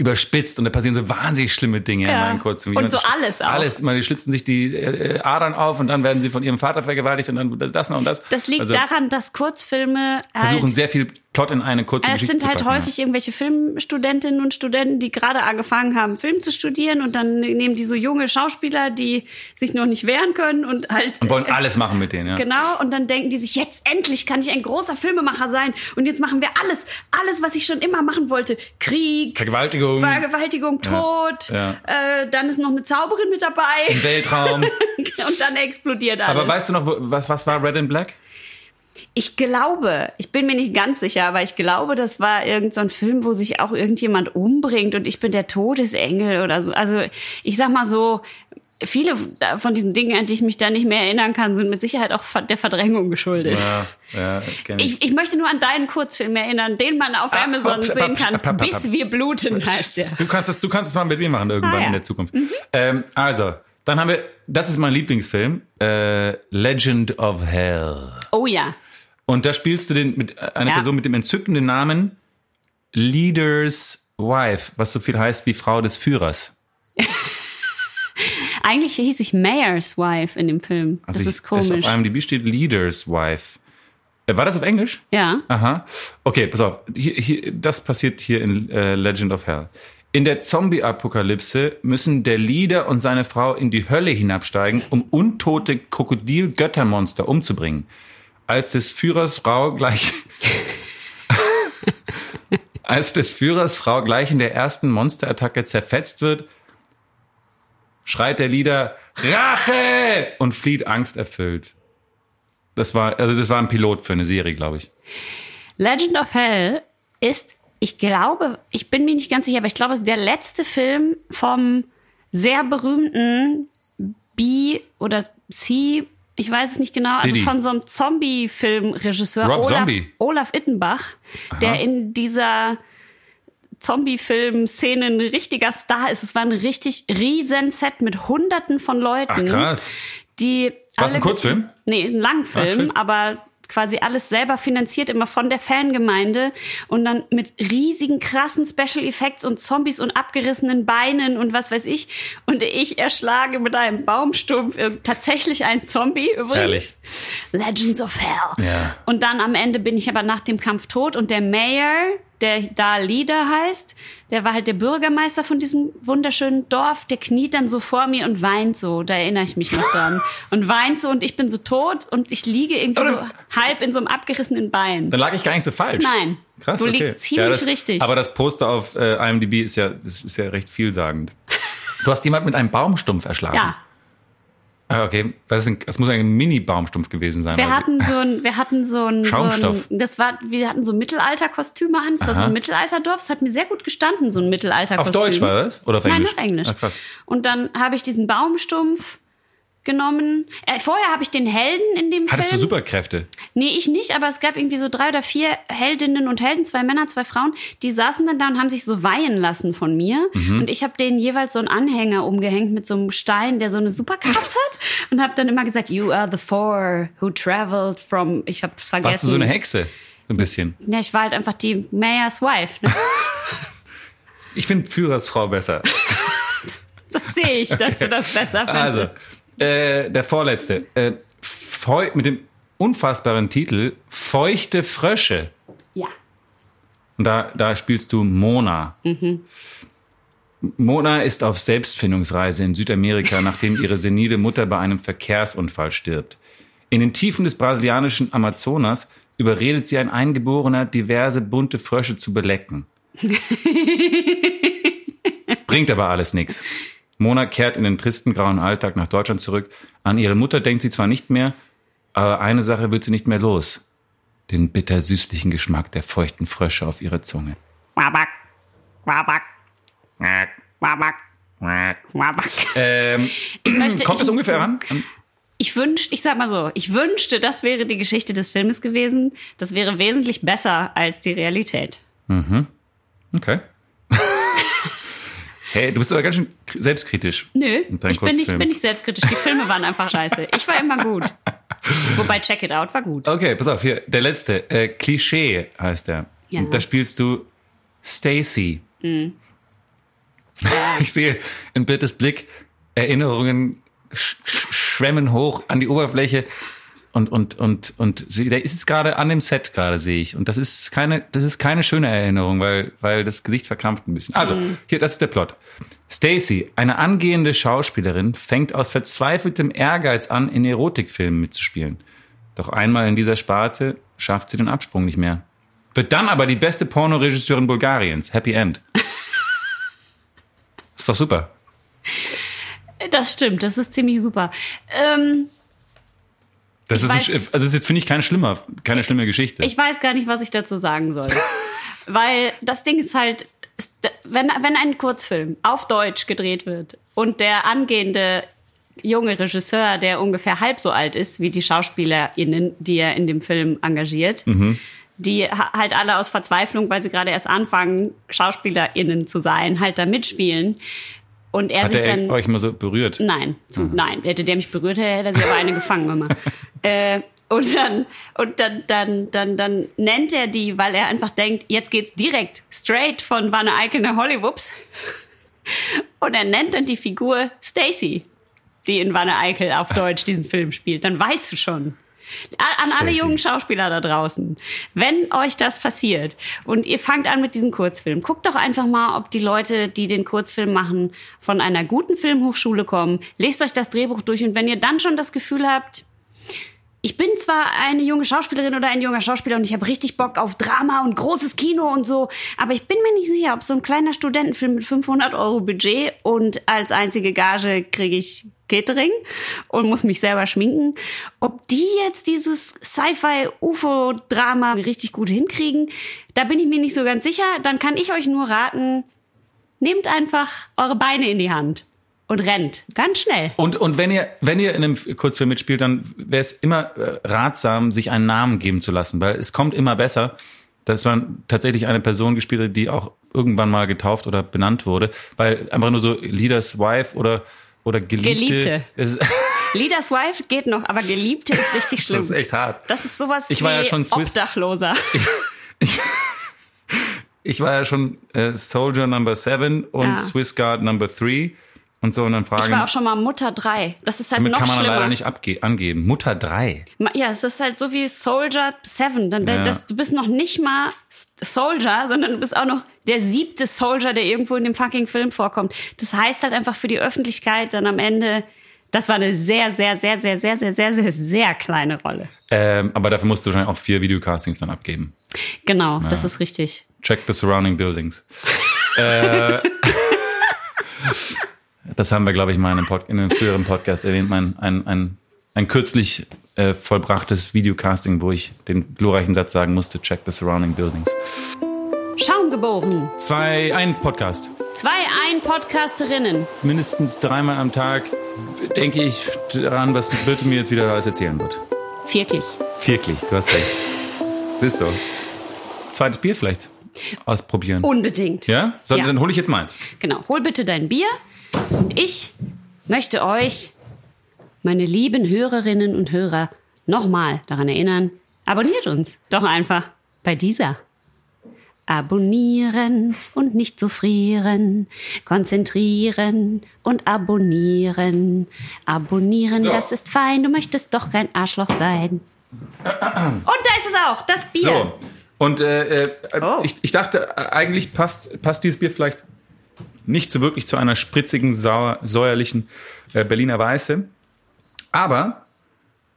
überspitzt und da passieren so wahnsinnig schlimme Dinge Ja. in meinen Kurzfilmen. Und so alles auch. Alles. Man, die schlitzen sich die äh, Adern auf und dann werden sie von ihrem Vater vergewaltigt und dann das noch und das. Das liegt Also daran, dass Kurzfilme versuchen halt, sehr viel Plot in eine kurze Es Geschichte sind zu halt packen, ja. häufig irgendwelche Filmstudentinnen und Studenten, die gerade angefangen haben, Film zu studieren und dann nehmen die so junge Schauspieler, die sich noch nicht wehren können und halt Und wollen äh, alles machen mit denen, ja. Genau, und dann denken die sich, jetzt endlich kann ich ein großer Filmemacher sein und jetzt machen wir alles, alles, was ich schon immer machen wollte. Krieg, Vergewaltigung. Vergewaltigung, Tod, ja. Äh, dann ist noch eine Zauberin mit dabei Im Weltraum. und dann explodiert alles. Aber weißt du noch, was, was war Red and Black? Ich glaube, ich bin mir nicht ganz sicher, aber ich glaube, das war irgendein so ein Film, wo sich auch irgendjemand umbringt und ich bin der Todesengel oder so. Also ich sag mal so, viele von diesen Dingen, an die ich mich da nicht mehr erinnern kann, sind mit Sicherheit auch der Verdrängung geschuldet. Ja, ja, das kenne ich. Ich, ich möchte nur an deinen Kurzfilm erinnern, den man auf Amazon hopp, sehen kann. hopp, hopp. Bis wir bluten heißt der. Du kannst es, du kannst es mal mit mir machen irgendwann Ah, ja. in der Zukunft. Ähm, also, dann haben wir, das ist mein Lieblingsfilm, äh, Legend of Hell. Oh ja. Und da spielst du den mit äh, einer Ja. Person mit dem entzückenden Namen Leader's Wife, was so viel heißt wie Frau des Führers. Eigentlich hieß ich Mayor's Wife in dem Film. Also das ich- ist komisch. Es auf IMDb steht Leader's Wife. Äh, War das auf Englisch? ja. Aha. Okay, pass auf. Hier, hier, das passiert hier in äh, Legend of Hell. In der Zombie-Apokalypse müssen der Leader und seine Frau in die Hölle hinabsteigen, um untote Krokodil-Göttermonster umzubringen. Als des Führers Frau gleich. Als des Führers Frau gleich in der ersten Monsterattacke zerfetzt wird, schreit der Leader Rache und flieht angsterfüllt. Das war, also das war ein Pilot für eine Serie, glaube ich. Legend of Hell ist, ich glaube, ich bin mir nicht ganz sicher, aber ich glaube, es ist der letzte Film vom sehr berühmten B oder C, ich weiß es nicht genau, also Diddy. von so einem Zombie-Filmregisseur Olaf, Zombie. Olaf Ittenbach, der in dieser Zombie-Film-Szene ein richtiger Star ist. Es war ein richtig riesen Set mit hunderten von Leuten. Ach, krass. Die War's ein alle- Kurzfilm? Nee, ein Langfilm, shit. aber quasi alles selber finanziert, immer von der Fangemeinde und dann mit riesigen, krassen Special Effects und Zombies und abgerissenen Beinen und was weiß ich. Und ich erschlage mit einem Baumstumpf äh, tatsächlich einen Zombie übrigens. Herrlich. Legends of Hell. Ja. Und dann am Ende bin ich aber nach dem Kampf tot und der Mayor, der da Leader heißt, der war halt der Bürgermeister von diesem wunderschönen Dorf, der kniet dann so vor mir und weint so, da erinnere ich mich noch dran. Und weint so und ich bin so tot und ich liege irgendwie so halb in so einem abgerissenen Bein. Dann lag ich gar nicht so falsch. Nein. Krass, Du okay. liegst ziemlich das, richtig. Aber das Poster auf äh, IMDb ist ja, ist ja recht vielsagend. Du hast jemand mit einem Baumstumpf erschlagen. Ja, okay. Das, ist ein, das muss ein Mini-Baumstumpf gewesen sein. wir hatten so ein, wir hatten so ein, so Schaumstoff. ein, das war, wir hatten so Mittelalterkostüme an, es war so Aha. ein Mittelalterdorf, es hat mir sehr gut gestanden, so ein Mittelalterkostüm. auf Deutsch war das? Oder auf Nein, Englisch? auf Englisch. Ah, krass. Und dann habe ich diesen Baumstumpf genommen. Äh, vorher habe ich den Helden in dem Hattest du Film. Superkräfte? Nee, ich nicht, aber es gab irgendwie so drei oder vier Heldinnen und Helden, zwei Männer, zwei Frauen, die saßen dann da und haben sich so weihen lassen von mir. Mhm. Und ich habe denen jeweils so einen Anhänger umgehängt mit so einem Stein, der so eine Superkraft hat. Und habe dann immer gesagt, you are the four who traveled from, ich habe es vergessen. Warst du so eine Hexe? So ein bisschen. Ja, ich war halt einfach die Mayor's Wife. Ne? Ich finde Führersfrau besser. Das sehe ich, dass du das besser findest. Also, äh, der vorletzte. Äh, feu mit dem unfassbaren Titel Feuchte Frösche. Ja. Und da, da spielst du Mona. Mona ist auf Selbstfindungsreise in Südamerika, nachdem ihre senile Mutter bei einem Verkehrsunfall stirbt. In den Tiefen des brasilianischen Amazonas überredet sie ein Eingeborener, diverse bunte Frösche zu belecken. Bringt aber alles nichts. Mona kehrt in den tristen grauen Alltag nach Deutschland zurück. An ihre Mutter denkt sie zwar nicht mehr, aber eine Sache wird sie nicht mehr los. Den bitter-süßlichen Geschmack der feuchten Frösche auf ihrer Zunge. Wabak, wabak, wabak, wabak. Ähm, möchte- kommt ich- es ungefähr ran? Ich wünschte, ich sag mal so, ich wünschte, das wäre die Geschichte des Filmes gewesen. Das wäre wesentlich besser als die Realität. Okay. Hey, du bist aber ganz schön kri- selbstkritisch. Nö, ich bin nicht, bin nicht selbstkritisch. Die Filme waren einfach scheiße. Ich war immer gut. Wobei Check It Out war gut. Okay, pass auf, hier, der letzte. Äh, Klischee heißt er. Ja. Und da spielst du Stacy. Mhm. Ich sehe in Birtes Blick Erinnerungen sch schwemmen hoch an die Oberfläche. Und, und, und, und sie- der ist jetzt gerade an dem Set gerade, sehe ich. Und das ist keine, das ist keine schöne Erinnerung, weil, weil das Gesicht verkrampft ein bisschen. Also, hier, das ist der Plot. Stacy, eine angehende Schauspielerin, fängt aus verzweifeltem Ehrgeiz an, in Erotikfilmen mitzuspielen. Doch einmal in dieser Sparte schafft sie den Absprung nicht mehr. Wird dann aber die beste Pornoregisseurin Bulgariens. Happy End. ist doch super. Das stimmt, das ist ziemlich super. Ähm, Das Ich ist, ein, weiß- sch- also ist jetzt, finde ich, keine schlimme, keine schlimme Geschichte. ich weiß gar nicht, was ich dazu sagen soll. Weil das Ding ist halt, wenn, wenn ein Kurzfilm auf Deutsch gedreht wird und der angehende junge Regisseur, der ungefähr halb so alt ist wie die SchauspielerInnen, die er in dem Film engagiert, die ha- halt alle aus Verzweiflung, weil sie gerade erst anfangen, SchauspielerInnen zu sein, halt da mitspielen. Und er Hat sich er dann. euch mal so berührt? Nein, zu, nein. Hätte der mich berührt, hätte er sich aber eine gefangen, Mama. äh, und dann, und dann, dann, dann, dann nennt er die, weil er einfach denkt, jetzt geht's direkt straight von Wanne Eickel nach Hollywoods. Und er nennt dann die Figur Stacy, die in Wanne Eickel auf Deutsch diesen Film spielt. Dann weißt du schon. An alle Stacey. jungen Schauspieler da draußen, wenn euch das passiert und ihr fangt an mit diesem Kurzfilm, guckt doch einfach mal, ob die Leute, die den Kurzfilm machen, von einer guten Filmhochschule kommen. Lest euch das Drehbuch durch und wenn ihr dann schon das Gefühl habt, ich bin zwar eine junge Schauspielerin oder ein junger Schauspieler und ich habe richtig Bock auf Drama und großes Kino und so, aber ich bin mir nicht sicher, ob so ein kleiner Studentenfilm mit 500 Euro Budget und als einzige Gage kriege ich Catering und muss mich selber schminken, ob die jetzt dieses Sci-Fi-UFO-Drama richtig gut hinkriegen, da bin ich mir nicht so ganz sicher. Dann kann ich euch nur raten, nehmt einfach eure Beine in die Hand und rennt ganz schnell. Und, und wenn ihr, wenn ihr in einem Kurzfilm mitspielt, dann wäre es immer äh, ratsam, sich einen Namen geben zu lassen, weil es kommt immer besser, dass man tatsächlich eine Person gespielt hat, die auch irgendwann mal getauft oder benannt wurde, weil einfach nur so Leaders Wife oder, oder Geliebte. Geliebte. Leaders Wife geht noch, aber Geliebte ist richtig schlimm. das ist echt hart. Das ist sowas Ich wie war ja schon Swiss- Obdachloser. Ich war ja schon äh, Soldier Number 7 und Ja. Swiss Guard Number 3 und so und dann fragen, Ich war auch schon mal Mutter 3. Das ist halt noch kann man schlimmer. leider nicht abge angeben. Mutter 3. Ma- Ja, es ist halt so wie Soldier 7. Dann, Ja. das, du bist noch nicht mal Soldier, sondern du bist auch noch der siebte Soldier, der irgendwo in dem fucking Film vorkommt. Das heißt halt einfach für die Öffentlichkeit dann am Ende, das war eine sehr, sehr, sehr, sehr, sehr, sehr, sehr, sehr, sehr kleine Rolle. Ähm, aber dafür musst du wahrscheinlich auch vier Videocastings dann abgeben. Genau, das ist richtig. Check the surrounding buildings. äh, das haben wir, glaube ich, mal in einem, Pod in einem früheren Podcast erwähnt. Mein, ein, ein, ein kürzlich äh, vollbrachtes Videocasting, wo ich den glorreichen Satz sagen musste, check the surrounding buildings. Schaum geboren. Zwei, ein Podcast. Zwei Ein-Podcasterinnen. Mindestens dreimal am Tag denke ich daran, was Birte mir jetzt wieder alles erzählen wird. Wirklich. Wirklich, du hast recht. Siehst du. Zweites Bier vielleicht ausprobieren. Unbedingt. Ja? So, Ja. Dann hole ich jetzt meins. Genau, hol bitte dein Bier und ich möchte euch, meine lieben Hörerinnen und Hörer, nochmal daran erinnern, abonniert uns doch einfach bei dieser. Abonnieren und nicht so frieren, konzentrieren und abonnieren. Abonnieren, So. das ist fein, du möchtest doch kein Arschloch sein. Und da ist es auch, das Bier. So. Und äh, äh, Oh. ich, ich dachte, äh, eigentlich passt, passt dieses Bier vielleicht nicht so wirklich zu einer spritzigen, sauer, säuerlichen äh, Berliner Weiße. Aber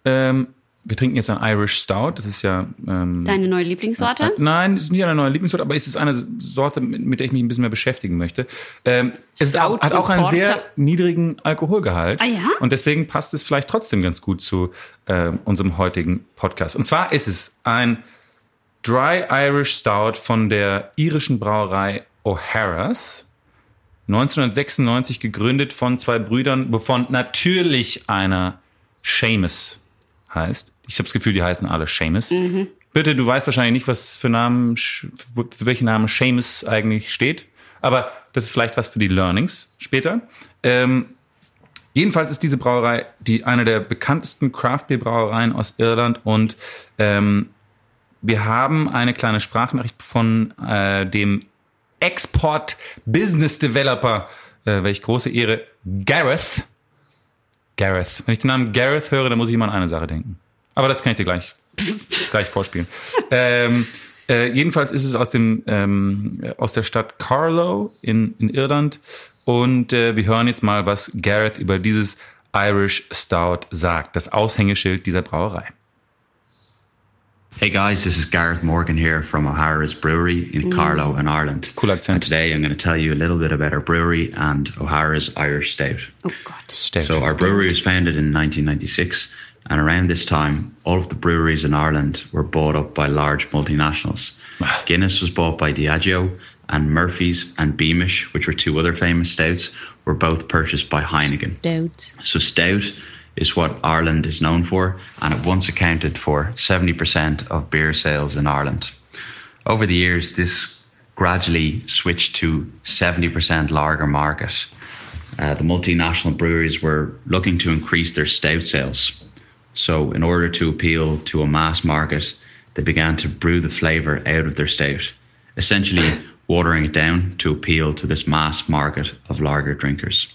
ähm, wir trinken jetzt ein Irish Stout. Das ist ja. Ähm, Deine neue Lieblingssorte? Äh, Nein, es ist nicht eine neue Lieblingssorte, aber es ist eine Sorte, mit, mit der ich mich ein bisschen mehr beschäftigen möchte. Ähm, es ist auch, Stout hat auch einen Porter. sehr niedrigen Alkoholgehalt. Ah ja? Und deswegen passt es vielleicht trotzdem ganz gut zu äh, unserem heutigen Podcast. Und zwar ist es ein Dry Irish Stout von der irischen Brauerei O'Hara's. 1996 gegründet von zwei Brüdern, wovon natürlich einer Seamus heißt. Ich habe das Gefühl, die heißen alle Seamus. Bitte, du weißt wahrscheinlich nicht, was für Namen, für welchen Namen Seamus eigentlich steht. Aber das ist vielleicht was für die Learnings später. Ähm, jedenfalls ist diese Brauerei die eine der bekanntesten Craft Beer Brauereien aus Irland und ähm, wir haben eine kleine Sprachnachricht von äh, dem Export Business Developer, äh, welch große Ehre, Gareth. Gareth. Wenn ich den Namen Gareth höre, dann muss ich immer an eine Sache denken. Aber das kann ich dir gleich, gleich vorspielen. ähm, äh, jedenfalls ist es aus dem ähm, aus der Stadt Carlow in, in Irland. Und äh, wir hören jetzt mal, was Gareth über dieses Irish Stout sagt, das Aushängeschild dieser Brauerei. Hey guys, this is Gareth Morgan here from O'Hara's Brewery in mm. Carlow in Ireland. Cool accent. And today I'm going to tell you a little bit about our brewery and O'Hara's Irish Stout. Oh Gott. Stout. So our brewery was founded in 1996 and around this time all of the breweries in Ireland were bought up by large multinationals. Guinness was bought by Diageo and Murphy's and Beamish, which were two other famous stouts, were both purchased by Heineken. Stout. So stout is what Ireland is known for, and it once accounted for 70% of beer sales in Ireland. Over the years, this gradually switched to 70% lager market. Uh, the multinational breweries were looking to increase their stout sales. So, in order to appeal to a mass market, they began to brew the flavour out of their stout, essentially watering it down to appeal to this mass market of lager drinkers.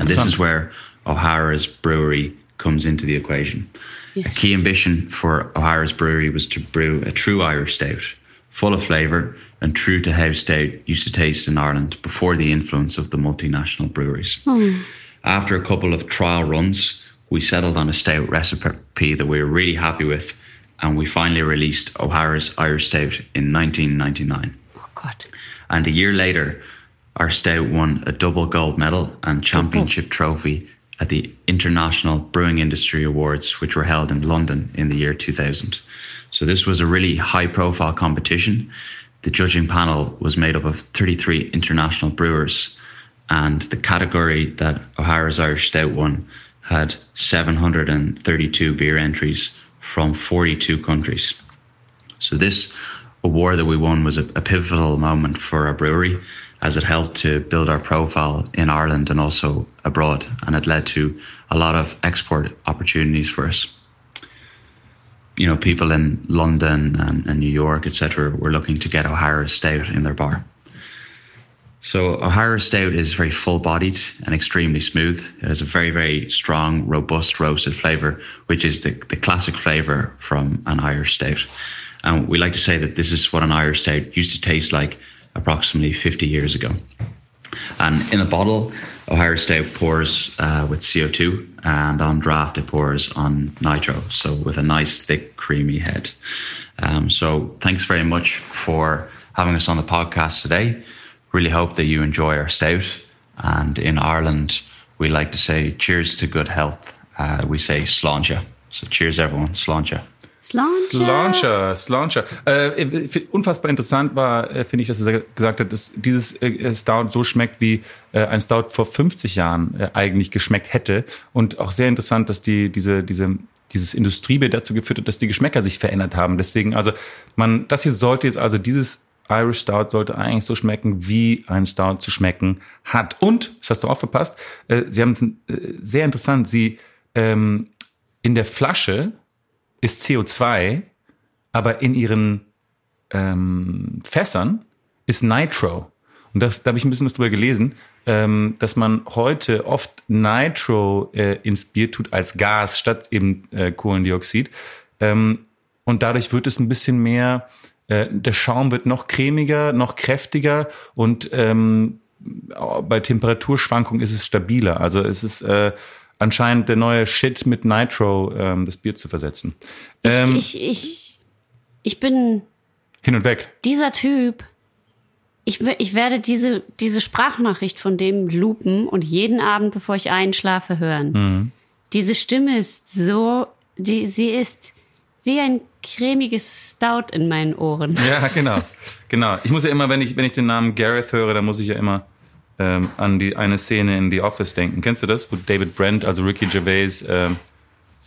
And this is where O'Hara's brewery comes into the equation. A key ambition for O'Hara's brewery was to brew a true Irish stout, full of flavour and true to how stout used to taste in Ireland before the influence of the multinational breweries. Hmm. After a couple of trial runs, we settled on a stout recipe that we were really happy with, and we finally released O'Hara's Irish Stout in 1999. Oh Gott. And a year later, our stout won a double gold medal and championship trophy at the International Brewing Industry Awards, which were held in London in the year 2000. So this was a really high profile competition. The judging panel was made up of 33 international brewers, and the category that O'Hara's Irish Stout won had 732 beer entries from 42 countries. So this award that we won was a, a pivotal moment for our brewery as it helped to build our profile in Ireland and also abroad. And it led to a lot of export opportunities for us. You know, people in London and, and New York, etc., were looking to get O'Hara Stout in their bar. So O'Hara Stout is very full-bodied and extremely smooth. It has a very, very strong, robust roasted flavour, which is the, the classic flavour from an Irish Stout. And we like to say that this is what an Irish Stout used to taste like approximately 50 years ago. And in a bottle, O'Hara Stout pours uh, with CO2, and on draft it pours on nitro, so with a nice, thick, creamy head. Um, so thanks very much for having us on the podcast today. Really hope that you enjoy our stout. And in Ireland, we like to say cheers to good health. Uh, we say sláinte. So cheers, everyone. Sláinte. Slauncher, Slauncher. Äh, unfassbar interessant war, äh, finde ich, dass er gesagt hat, dass dieses äh, Stout so schmeckt, wie äh, ein Stout vor 50 Jahren äh, eigentlich geschmeckt hätte. Und auch sehr interessant, dass die, diese, diese, dieses Industriebier dazu geführt hat, dass die Geschmäcker sich verändert haben. Deswegen, also, man, das hier sollte jetzt, also dieses Irish Stout sollte eigentlich so schmecken, wie ein Stout zu schmecken hat. Und, das hast du auch verpasst, äh, sie haben es äh, sehr interessant, sie ähm, in der Flasche ist CO2, aber in ihren ähm, Fässern ist Nitro. Und das, da habe ich ein bisschen was drüber gelesen, ähm, dass man heute oft Nitro äh, ins Bier tut als Gas statt eben äh, Kohlendioxid. Ähm, und dadurch wird es ein bisschen mehr, äh, der Schaum wird noch cremiger, noch kräftiger und ähm, bei Temperaturschwankungen ist es stabiler. Also es ist äh, anscheinend der neue Shit mit Nitro, ähm, das Bier zu versetzen. Ähm, ich, ich, ich bin hin und weg. dieser Typ. Ich, ich werde diese, diese Sprachnachricht von dem loopen und jeden Abend, bevor ich einschlafe, hören. Diese Stimme ist so, die, sie ist wie ein cremiges Stout in meinen Ohren. Ja, genau. genau. Ich muss ja immer, wenn ich, wenn ich den Namen Gareth höre, dann muss ich ja immer ähm, an die eine Szene in The Office denken. Kennst du das? Wo David Brent, also Ricky Gervais, ähm,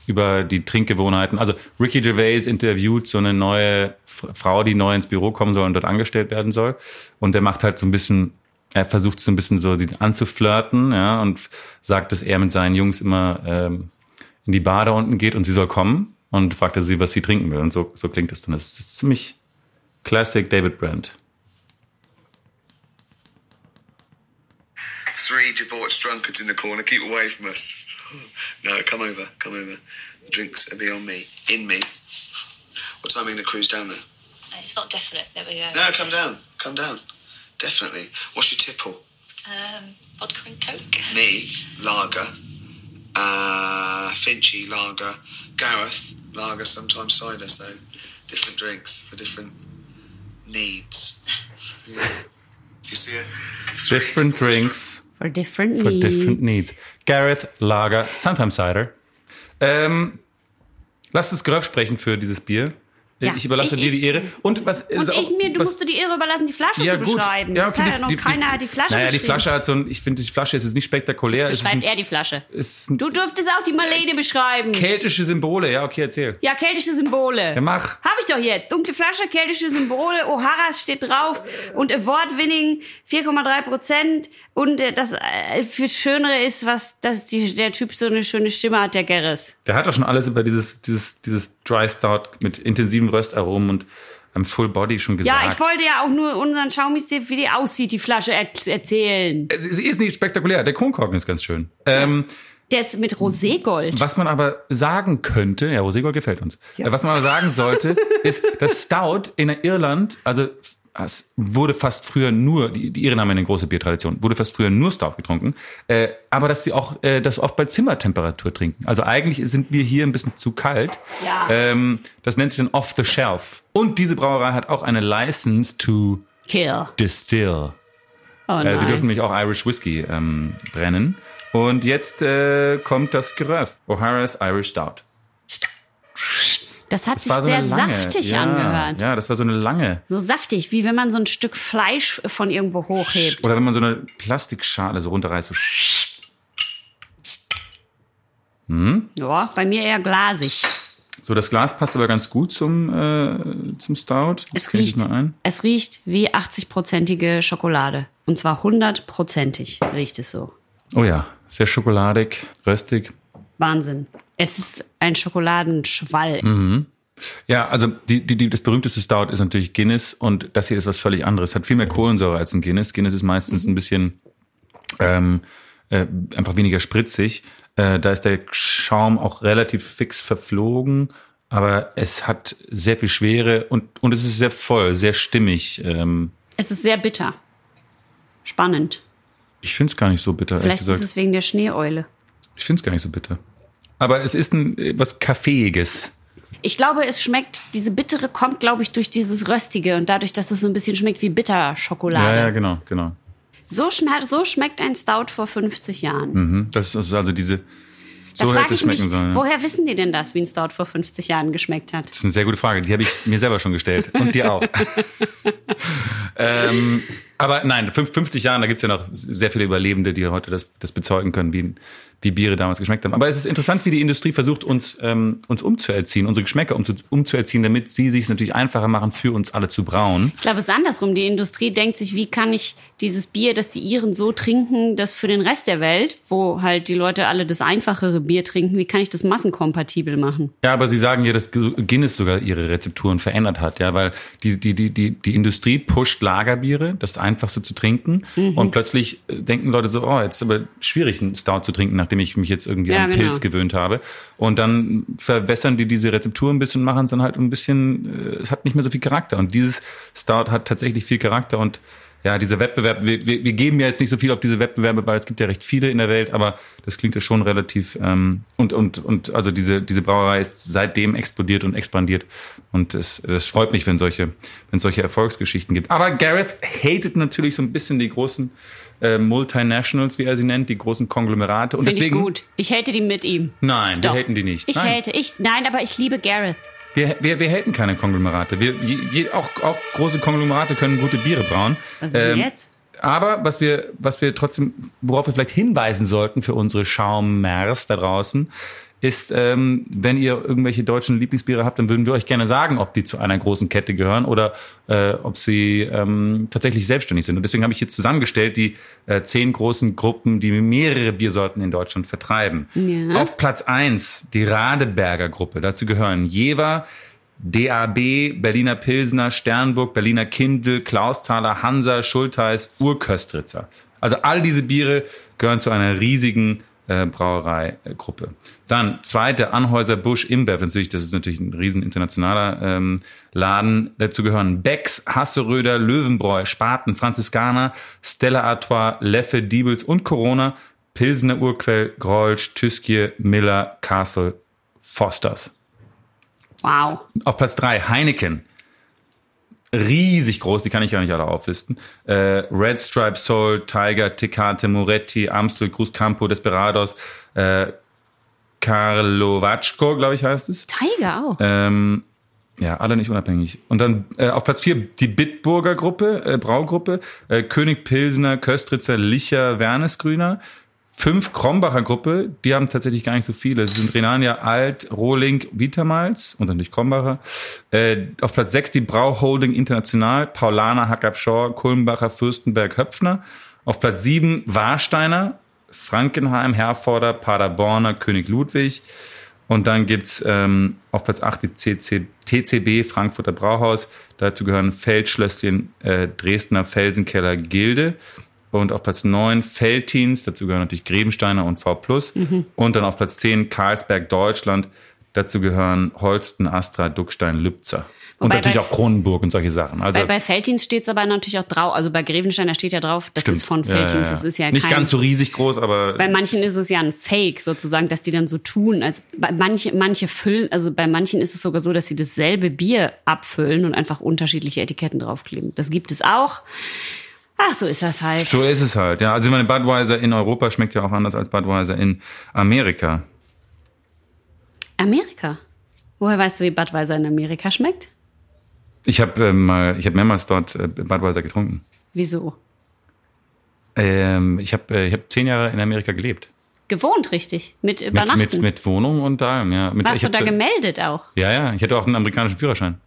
über die Trinkgewohnheiten. Also Ricky Gervais interviewt so eine neue Frau, die neu ins Büro kommen soll und dort angestellt werden soll. Und der macht halt so ein bisschen, er versucht so ein bisschen so sie anzuflirten, ja, und sagt, dass er mit seinen Jungs immer ähm, in die Bar da unten geht und sie soll kommen und fragt sie, was sie trinken will. Und so, so klingt es dann. Das ist ziemlich Classic David Brent. Three debauched drunkards in the corner. Keep away from us. No, come over, come over. The drinks are beyond me, in me. What time are you going to cruise down there? It's not definite. There we go. No, come down, come down. Definitely. What's your tipple? Um, vodka and coke. Me, lager. Uh, Finchy, lager. Gareth, lager, sometimes cider. So different drinks for different needs. Yeah. You see it? Different drinks For different for needs. different needs. Gareth, Lager, sometimes Cider. Ähm, lass das Geröff sprechen für dieses Bier. Ja, ich überlasse ich- dir die ich- Ehre. Und was Und ist auch, ich mir, du was, musst du die Ehre überlassen, die Flasche ja, zu beschreiben. Ja, das okay, hat ja noch keiner die Flasche Naja, die. Flasche hat so ein, ich finde, die Flasche ist jetzt nicht spektakulär. Beschreibt er die Flasche. ein Du dürftest auch die Marlene beschreiben. keltische Symbole. Ja, okay, erzähl. Ja, keltische Symbole. Ja, mach. Hab ich doch jetzt. Dunkle Flasche, keltische Symbole, O'Haras steht drauf und Award-Winning 4,3 Prozent. Und äh, das äh, viel Schönere ist, was, dass die, der Typ so eine schöne Stimme hat, der Gerris. Der hat doch schon alles über dieses, dieses, dieses Dry Stout mit intensiven Röstaromen und einem Full Body schon gesagt. Ja, ich wollte ja auch nur unseren Schaumis, wie die aussieht, die Flasche er erzählen. Sie ist nicht spektakulär. Der Kronkorken ist ganz schön. Ähm, Der ist mit Roségold. Was man aber sagen könnte, ja, Roségold gefällt uns. Äh, Was man aber sagen sollte, ist, dass Stout in Irland, also es wurde fast früher nur, die, die Iren haben eine große Biertradition, wurde fast früher nur Stout getrunken, äh, aber dass sie auch äh, das oft bei Zimmertemperatur trinken. Also eigentlich sind wir hier ein bisschen zu kalt. Ja. Ähm, das nennt sich dann Off the Shelf. Und diese Brauerei hat auch eine License to Kill. distill. Oh Äh, sie dürfen nämlich auch Irish Whiskey ähm, brennen. Und jetzt äh, kommt das Geröff. O'Hara's Irish Stout. Das hat Das sich so sehr lange, saftig ja, angehört. Ja, das war so eine lange. So saftig, wie wenn man so ein Stück Fleisch von irgendwo hochhebt. Oder wenn man so eine Plastikschale so runterreißt. So. Ja, bei mir eher glasig. so, das Glas passt aber ganz gut zum, äh, zum Stout. Das Es riecht, mal ein. es riecht wie 80-prozentige Schokolade. Und zwar 100-prozentig riecht es so. Oh ja, sehr schokoladig, röstig. Wahnsinn. Es ist ein Schokoladenschwall. Mhm. Ja, also die, die, die, das berühmteste Stout ist natürlich Guinness und das hier ist was völlig anderes. Hat viel mehr Kohlensäure als ein Guinness. Guinness ist meistens ein bisschen ähm, äh, einfach weniger spritzig. Äh, da ist der Schaum auch relativ fix verflogen, aber es hat sehr viel Schwere und, und es ist sehr voll, sehr stimmig. Ähm, Es ist sehr bitter. Spannend. ich finde es gar nicht so bitter, ehrlich Vielleicht ist es wegen der Schneeeule. Ich finde es gar nicht so bitter. Aber es ist ein, äh, was Kaffeeiges. Ich glaube, es schmeckt, diese bittere kommt, glaube ich, durch dieses Röstige und dadurch, dass es so ein bisschen schmeckt wie Bitterschokolade. Ja, ja, genau, genau. So, schmeckt, so schmeckt ein Stout vor 50 Jahren. Mhm. Das ist also diese, Da so frage hätte es mich, schmecken sollen. ja. woher wissen die denn das, wie ein Stout vor 50 Jahren geschmeckt hat? Das ist eine sehr gute Frage. Die habe ich mir selber schon gestellt. Und dir auch. ähm, aber nein, fünf- 50 Jahren, da gibt's ja noch sehr viele Überlebende, die heute das, das bezeugen können, wie, wie Biere damals geschmeckt haben. Aber es ist interessant, wie die Industrie versucht, uns, ähm, uns umzuerziehen, unsere Geschmäcker umzu, umzuerziehen, damit sie sich natürlich einfacher machen, für uns alle zu brauen. Ich glaube, es ist andersrum. Die Industrie denkt sich, wie kann ich dieses Bier, das die Iren so trinken, das für den Rest der Welt, wo halt die Leute alle das einfachere Bier trinken, wie kann ich das massenkompatibel machen? Ja, aber Sie sagen ja, dass Guinness sogar ihre Rezepturen verändert hat, ja, weil die, die, die, die, die Industrie pusht Lagerbiere, das einfachste zu trinken. Mhm. Und plötzlich äh, denken Leute so, oh, jetzt ist aber schwierig, einen Stout zu trinken, nachdem ich mich jetzt irgendwie Ja, an genau. Pilz gewöhnt habe. Und dann verwässern die diese Rezeptur ein bisschen und machen es dann halt ein bisschen, äh, es hat nicht mehr so viel Charakter. Und dieses Stout hat tatsächlich viel Charakter und ja, dieser Wettbewerb, wir, wir, wir geben ja jetzt nicht so viel auf diese Wettbewerbe, weil es gibt ja recht viele in der Welt, aber das klingt ja schon relativ ähm, und und und also diese diese Brauerei ist seitdem explodiert und expandiert und es das freut mich, wenn solche wenn es solche Erfolgsgeschichten gibt. Aber Gareth hatet natürlich so ein bisschen die großen äh, Multinationals, wie er sie nennt, die großen Konglomerate und Finde ich deswegen gut. Ich hate die mit ihm. Nein, wir Doch. haten die nicht. Ich Nein. hate, ich, nein, aber ich liebe Gareth. Wir, wir, wir haten keine Konglomerate. Wir, je, auch, auch große Konglomerate können gute Biere brauen. Was ist denn jetzt? Aber was wir, was wir trotzdem, worauf wir vielleicht hinweisen sollten für unsere Schaummers da draußen, ist, ähm, wenn ihr irgendwelche deutschen Lieblingsbiere habt, dann würden wir euch gerne sagen, ob die zu einer großen Kette gehören oder äh, ob sie ähm, tatsächlich selbstständig sind. Und deswegen habe ich jetzt zusammengestellt die äh, zehn großen Gruppen, die mehrere Biersorten in Deutschland vertreiben. Ja. Auf Platz eins die Radeberger Gruppe. Dazu gehören Jever, DAB, Berliner Pilsner, Sternburg, Berliner Kindl, Klausthaler, Hansa, Schultheiß, Urköstritzer. Also all diese Biere gehören zu einer riesigen äh, Brauereigruppe. Dann zweite Anhäuser Busch Imbev, natürlich, das ist natürlich ein riesen internationaler ähm, Laden. Dazu gehören Becks, Hasseröder, Löwenbräu, Spaten, Franziskaner, Stella Artois, Leffe, Diebels und Corona, Pilsener Urquell, Grolsch, Tüskje, Miller, Castle, Fosters. Wow. Auf Platz drei Heineken. Riesig groß, die kann ich gar nicht alle auflisten. Äh, Red Stripe Soul, Tiger, Tecate, Moretti, Amstel, Cruz Campo, Desperados, äh, Karlovacko, glaube ich, heißt es. Tiger auch. Ähm, ja, alle nicht unabhängig. Und dann äh, auf Platz vier die Bitburger Gruppe, äh, Braugruppe, äh, König Pilsner, Köstritzer, Licher, Wernesgrüner. Fünf Krombacher Gruppe, die haben tatsächlich gar nicht so viele. Sie sind Renania, Alt, Rohling, Vitamals und natürlich Krombacher. Äh, auf Platz sechs die Brau Holding International, Paulaner, Hackab Shaw, Kulmbacher, Fürstenberg, Höpfner. Auf Platz sieben Warsteiner, Frankenheim, Herforder, Paderborner, König Ludwig. Und dann gibt's ähm, auf Platz 8 die CC, TCB Frankfurter Brauhaus. Dazu gehören Feldschlösschen, äh, Dresdner Felsenkeller Gilde. Und auf Platz 9 Feltins, dazu gehören natürlich Grebensteiner und V+. Und dann auf Platz 10 Karlsberg Deutschland. Dazu gehören Holsten, Astra, Duckstein, Lübzer. Und Wobei natürlich bei- auch Kronenburg und solche Sachen. Also Bei, bei Feldins steht es aber natürlich auch drauf, also bei Grevenstein, da steht ja drauf, das stimmt. ist von Ja, ja, Feldins. ja. Das ist ja Nicht kein, ganz so riesig groß, aber Bei manchen ist es ja ein Fake sozusagen, dass die dann so tun, als bei manche, manche füllen, also bei manchen ist es sogar so, dass sie dasselbe Bier abfüllen und einfach unterschiedliche Etiketten draufkleben. Das gibt es auch. Ach, so ist das halt. So ist es halt. Ja, also ich meine, Budweiser in Europa schmeckt ja auch anders als Budweiser in Amerika. Amerika. Woher weißt du, wie Budweiser in Amerika schmeckt? Ich habe äh, mal, ich habe mehrmals dort äh, Budweiser getrunken. Wieso? Ähm, ich habe, äh, ich habe zehn Jahre in Amerika gelebt. Gewohnt, richtig. Mit Mit, Übernachten. mit, mit Wohnung und allem, ja. Mit, Warst du da gemeldet auch? Ja, ja. Ich hatte auch einen amerikanischen Führerschein.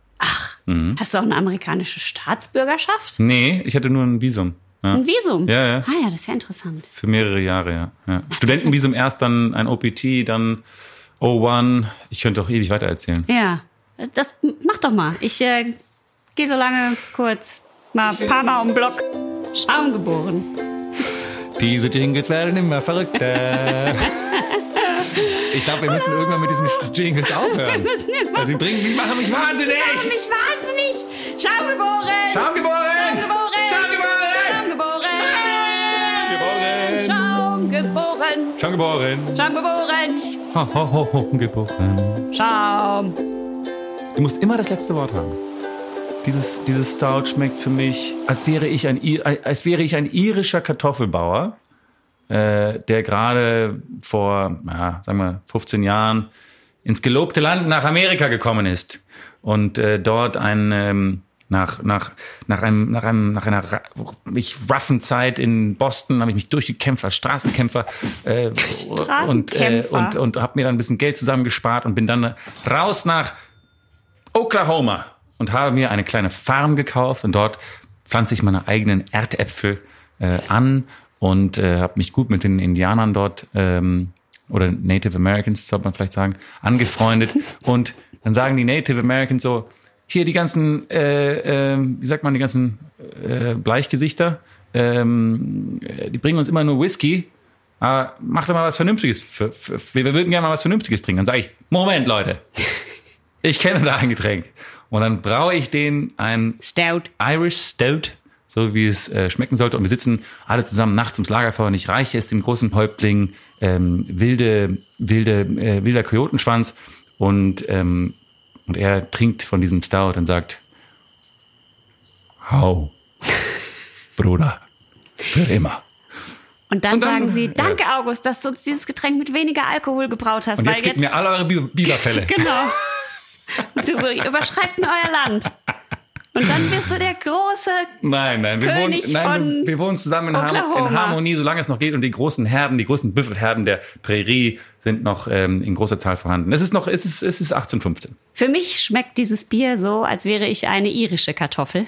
Hast du auch eine amerikanische Staatsbürgerschaft? Nee, ich hatte nur ein Visum. Ja. Ein Visum? Ja, ja. Ah ja, das ist ja interessant. Für mehrere Jahre, ja. ja. Studentenvisum erst, dann ein OPT, dann O1. Ich könnte auch ewig weiter erzählen. Ja, das mach doch mal. Ich äh, gehe so lange kurz mal ein paar Mal um den Block. Schaum geboren. Diese Jingles werden immer verrückter. ich glaube, wir müssen irgendwann mit diesen Jingles aufhören. müssen irgendwas- Also, die bringen, die machen mich wahnsinnig. Mach mich wahnsinnig. Schaum geboren. Schaum geboren. Schaum geboren. Schaum geboren. Ho, ho, ho, ho, geboren. Schaum. Du musst immer das letzte Wort haben. Dieses, dieses Stout schmeckt für mich, als wäre ich ein, als wäre ich ein irischer Kartoffelbauer, äh, der gerade vor, ja, sagen wir, 15 Jahren ins gelobte Land nach Amerika gekommen ist und äh, dort ein ähm, nach nach nach einem nach einem nach einer mich roughen Zeit in Boston habe ich mich durchgekämpft als Straßenkämpfer äh, und äh, und und habe mir dann ein bisschen Geld zusammengespart und bin dann raus nach Oklahoma und habe mir eine kleine Farm gekauft und dort pflanze ich meine eigenen Erdäpfel äh, an und äh, habe mich gut mit den Indianern dort ähm, oder Native Americans, sollte man vielleicht sagen, angefreundet. und dann sagen die Native Americans so, hier die ganzen, äh, äh, wie sagt man, die ganzen äh, Bleichgesichter, ähm, äh, die bringen uns immer nur Whisky. Aber mach doch mal was Vernünftiges. Für, für, wir würden gerne mal was Vernünftiges trinken. Dann sage ich, Moment, Leute, ich kenne da ein Getränk. Und dann braue ich den ein Stout. Irish Stout, so wie es äh, schmecken sollte. Und wir sitzen alle zusammen nachts ums Lagerfeuer und ich reiche es dem großen Häuptling ähm, wilde, wilde, äh, wilder Kojotenschwanz und, ähm, und er trinkt von diesem Stout und sagt, Hau, Bruder, für immer. Und dann, Und dann- sagen sie, ja. danke August, dass du uns dieses Getränk mit weniger Alkohol gebraut hast. Und weil jetzt mir alle eure Bi- Biberfälle. Genau. Und du so, ihr überschreibt mir euer Land. Und dann bist du der große. Nein, nein, wir wohnen, König nein, wir, wir wohnen zusammen in, Oklahoma. Harmonie, solange es noch geht. Und die großen Herden, die großen Büffelherden der Prärie sind noch ähm, in großer Zahl vorhanden. Es ist noch, es ist, es ist 1815. Für mich schmeckt dieses Bier so, als wäre ich eine irische Kartoffel.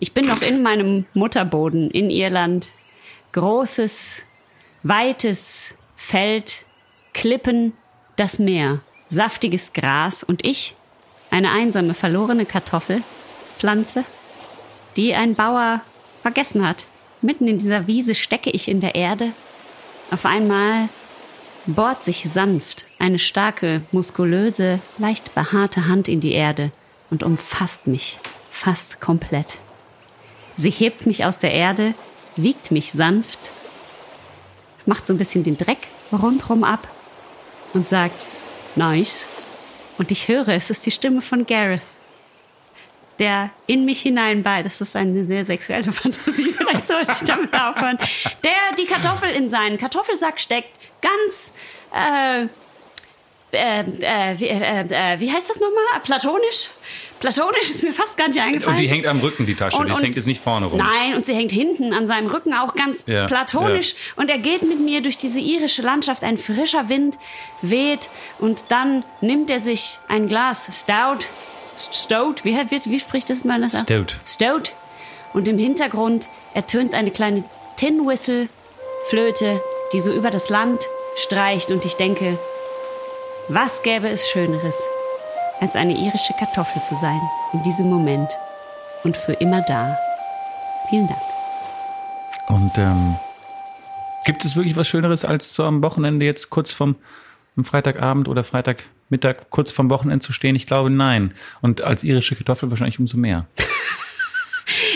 Ich bin noch in meinem Mutterboden in Irland. Großes, weites Feld, Klippen, das Meer, saftiges Gras und ich, eine einsame, verlorene Kartoffelpflanze, die ein Bauer vergessen hat. Mitten in dieser Wiese stecke ich in der Erde. Auf einmal bohrt sich sanft eine starke, muskulöse, leicht behaarte Hand in die Erde und umfasst mich fast komplett. Sie hebt mich aus der Erde, wiegt mich sanft, macht so ein bisschen den Dreck rundrum ab und sagt, nice. Und ich höre, es ist die Stimme von Gareth, der in mich hineinbei, das ist eine sehr sexuelle Fantasie, vielleicht sollte ich damit aufhören, der die Kartoffel in seinen Kartoffelsack steckt, ganz, äh, äh, äh, wie, äh, äh, wie heißt das nochmal? Platonisch? Platonisch ist mir fast gar nicht eingefallen. Und die hängt am Rücken, die Tasche. Und- die und- hängt jetzt nicht vorne rum. Nein, und sie hängt hinten an seinem Rücken auch ganz Ja, platonisch. Und er geht mit mir durch diese irische Landschaft. Ein frischer Wind weht und dann nimmt er sich ein Glas Stout. Stout, wie, wie, wie spricht das mal? Das? Stout. Stout. Und im Hintergrund ertönt eine kleine Tin Whistle Flöte, die so über das Land streicht. Und ich denke, was gäbe es Schöneres, als eine irische Kartoffel zu sein in diesem Moment und für immer da. Vielen Dank. Und ähm, gibt es wirklich was Schöneres, als so am Wochenende jetzt kurz vom Freitagabend oder Freitagmittag kurz vom Wochenende zu stehen? Ich glaube, nein. Und als irische Kartoffel wahrscheinlich umso mehr.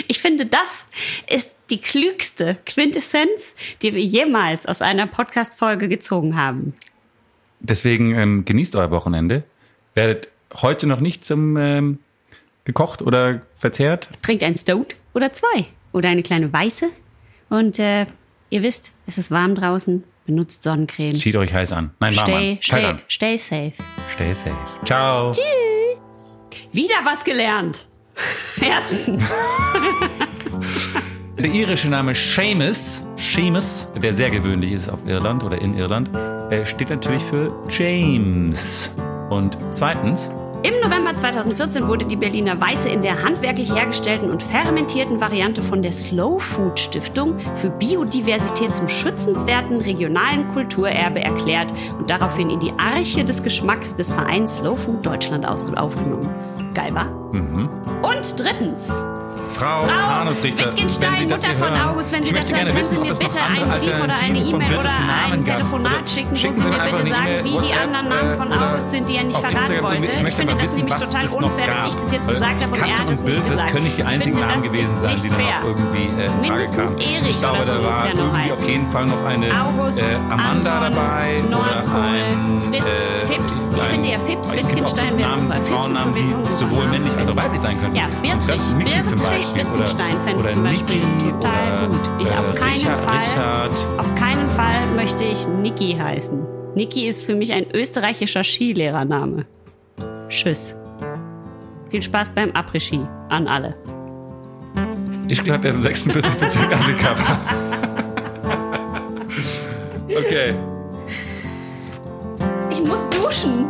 Ich finde, das ist die klügste Quintessenz, die wir jemals aus einer Podcast-Folge gezogen haben. Deswegen ähm, genießt euer Wochenende. Werdet heute noch nicht zum ähm, gekocht oder verzehrt. Trinkt ein Stout oder zwei oder eine kleine weiße. Und äh, ihr wisst, es ist warm draußen. Benutzt Sonnencreme. Zieht euch heiß an. Nein, Stay. Kalt stay, an. stay safe. Stay safe. Ciao. Wieder was gelernt. Erstens. Der irische Name Seamus, Seamus, der sehr gewöhnlich ist auf Irland oder in Irland, äh, steht natürlich für James. Und zweitens, Im November 2014 wurde die Berliner Weiße in der handwerklich hergestellten und fermentierten Variante von der Slow Food Stiftung für Biodiversität zum schützenswerten regionalen Kulturerbe erklärt und daraufhin in die Arche des Geschmacks des Vereins Slow Food Deutschland aufgenommen. Geil, wa? Und drittens, Frau, Frau Hanusrichter, Wittgenstein, wenn Sie das Mutter hier von hören, August, wenn Sie ich das möchte hören, gerne können wissen, Sie ob mir es noch bitte andere einen Brief oder eine Alternativen oder kürzesten ein Namen gab. Telefonat Also, schicken, schicken Sie mir einfach bitte eine E-Mail, wie die WhatsApp, anderen Namen von äh, August sind, die er nicht verraten Instagram. wollte. Ich Ich finde das wissen, nämlich total unfair, dass ich das jetzt gesagt habe und er hat es nicht das gesagt. können nicht die einzigen finde, Namen gewesen sein, die noch irgendwie äh, in Frage kamen. Ich glaube, da war irgendwie auf jeden Fall noch eine August, äh, Amanda dabei oder ein Fritz, äh, Fips. Ich finde ja Fips, Wittgenstein wäre super. Frauennamen, die sowohl männlich als auch weiblich sein können. Ja, Beatrich, das Beispiel. Wittgenstein oder, fände ich zum Beispiel Niki total oder, gut. Ich äh, auf keinen Richard, Fall, Richard. auf keinen Fall möchte ich Niki heißen. Niki ist für mich ein österreichischer Skilehrername. Tschüss. Viel Spaß beim Après-Ski an alle. Ich glaube, er hat 46% Afrika. okay. Ich muss duschen.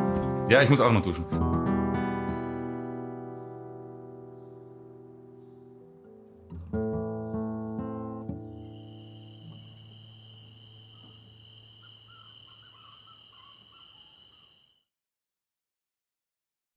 Ja, ich muss auch noch duschen.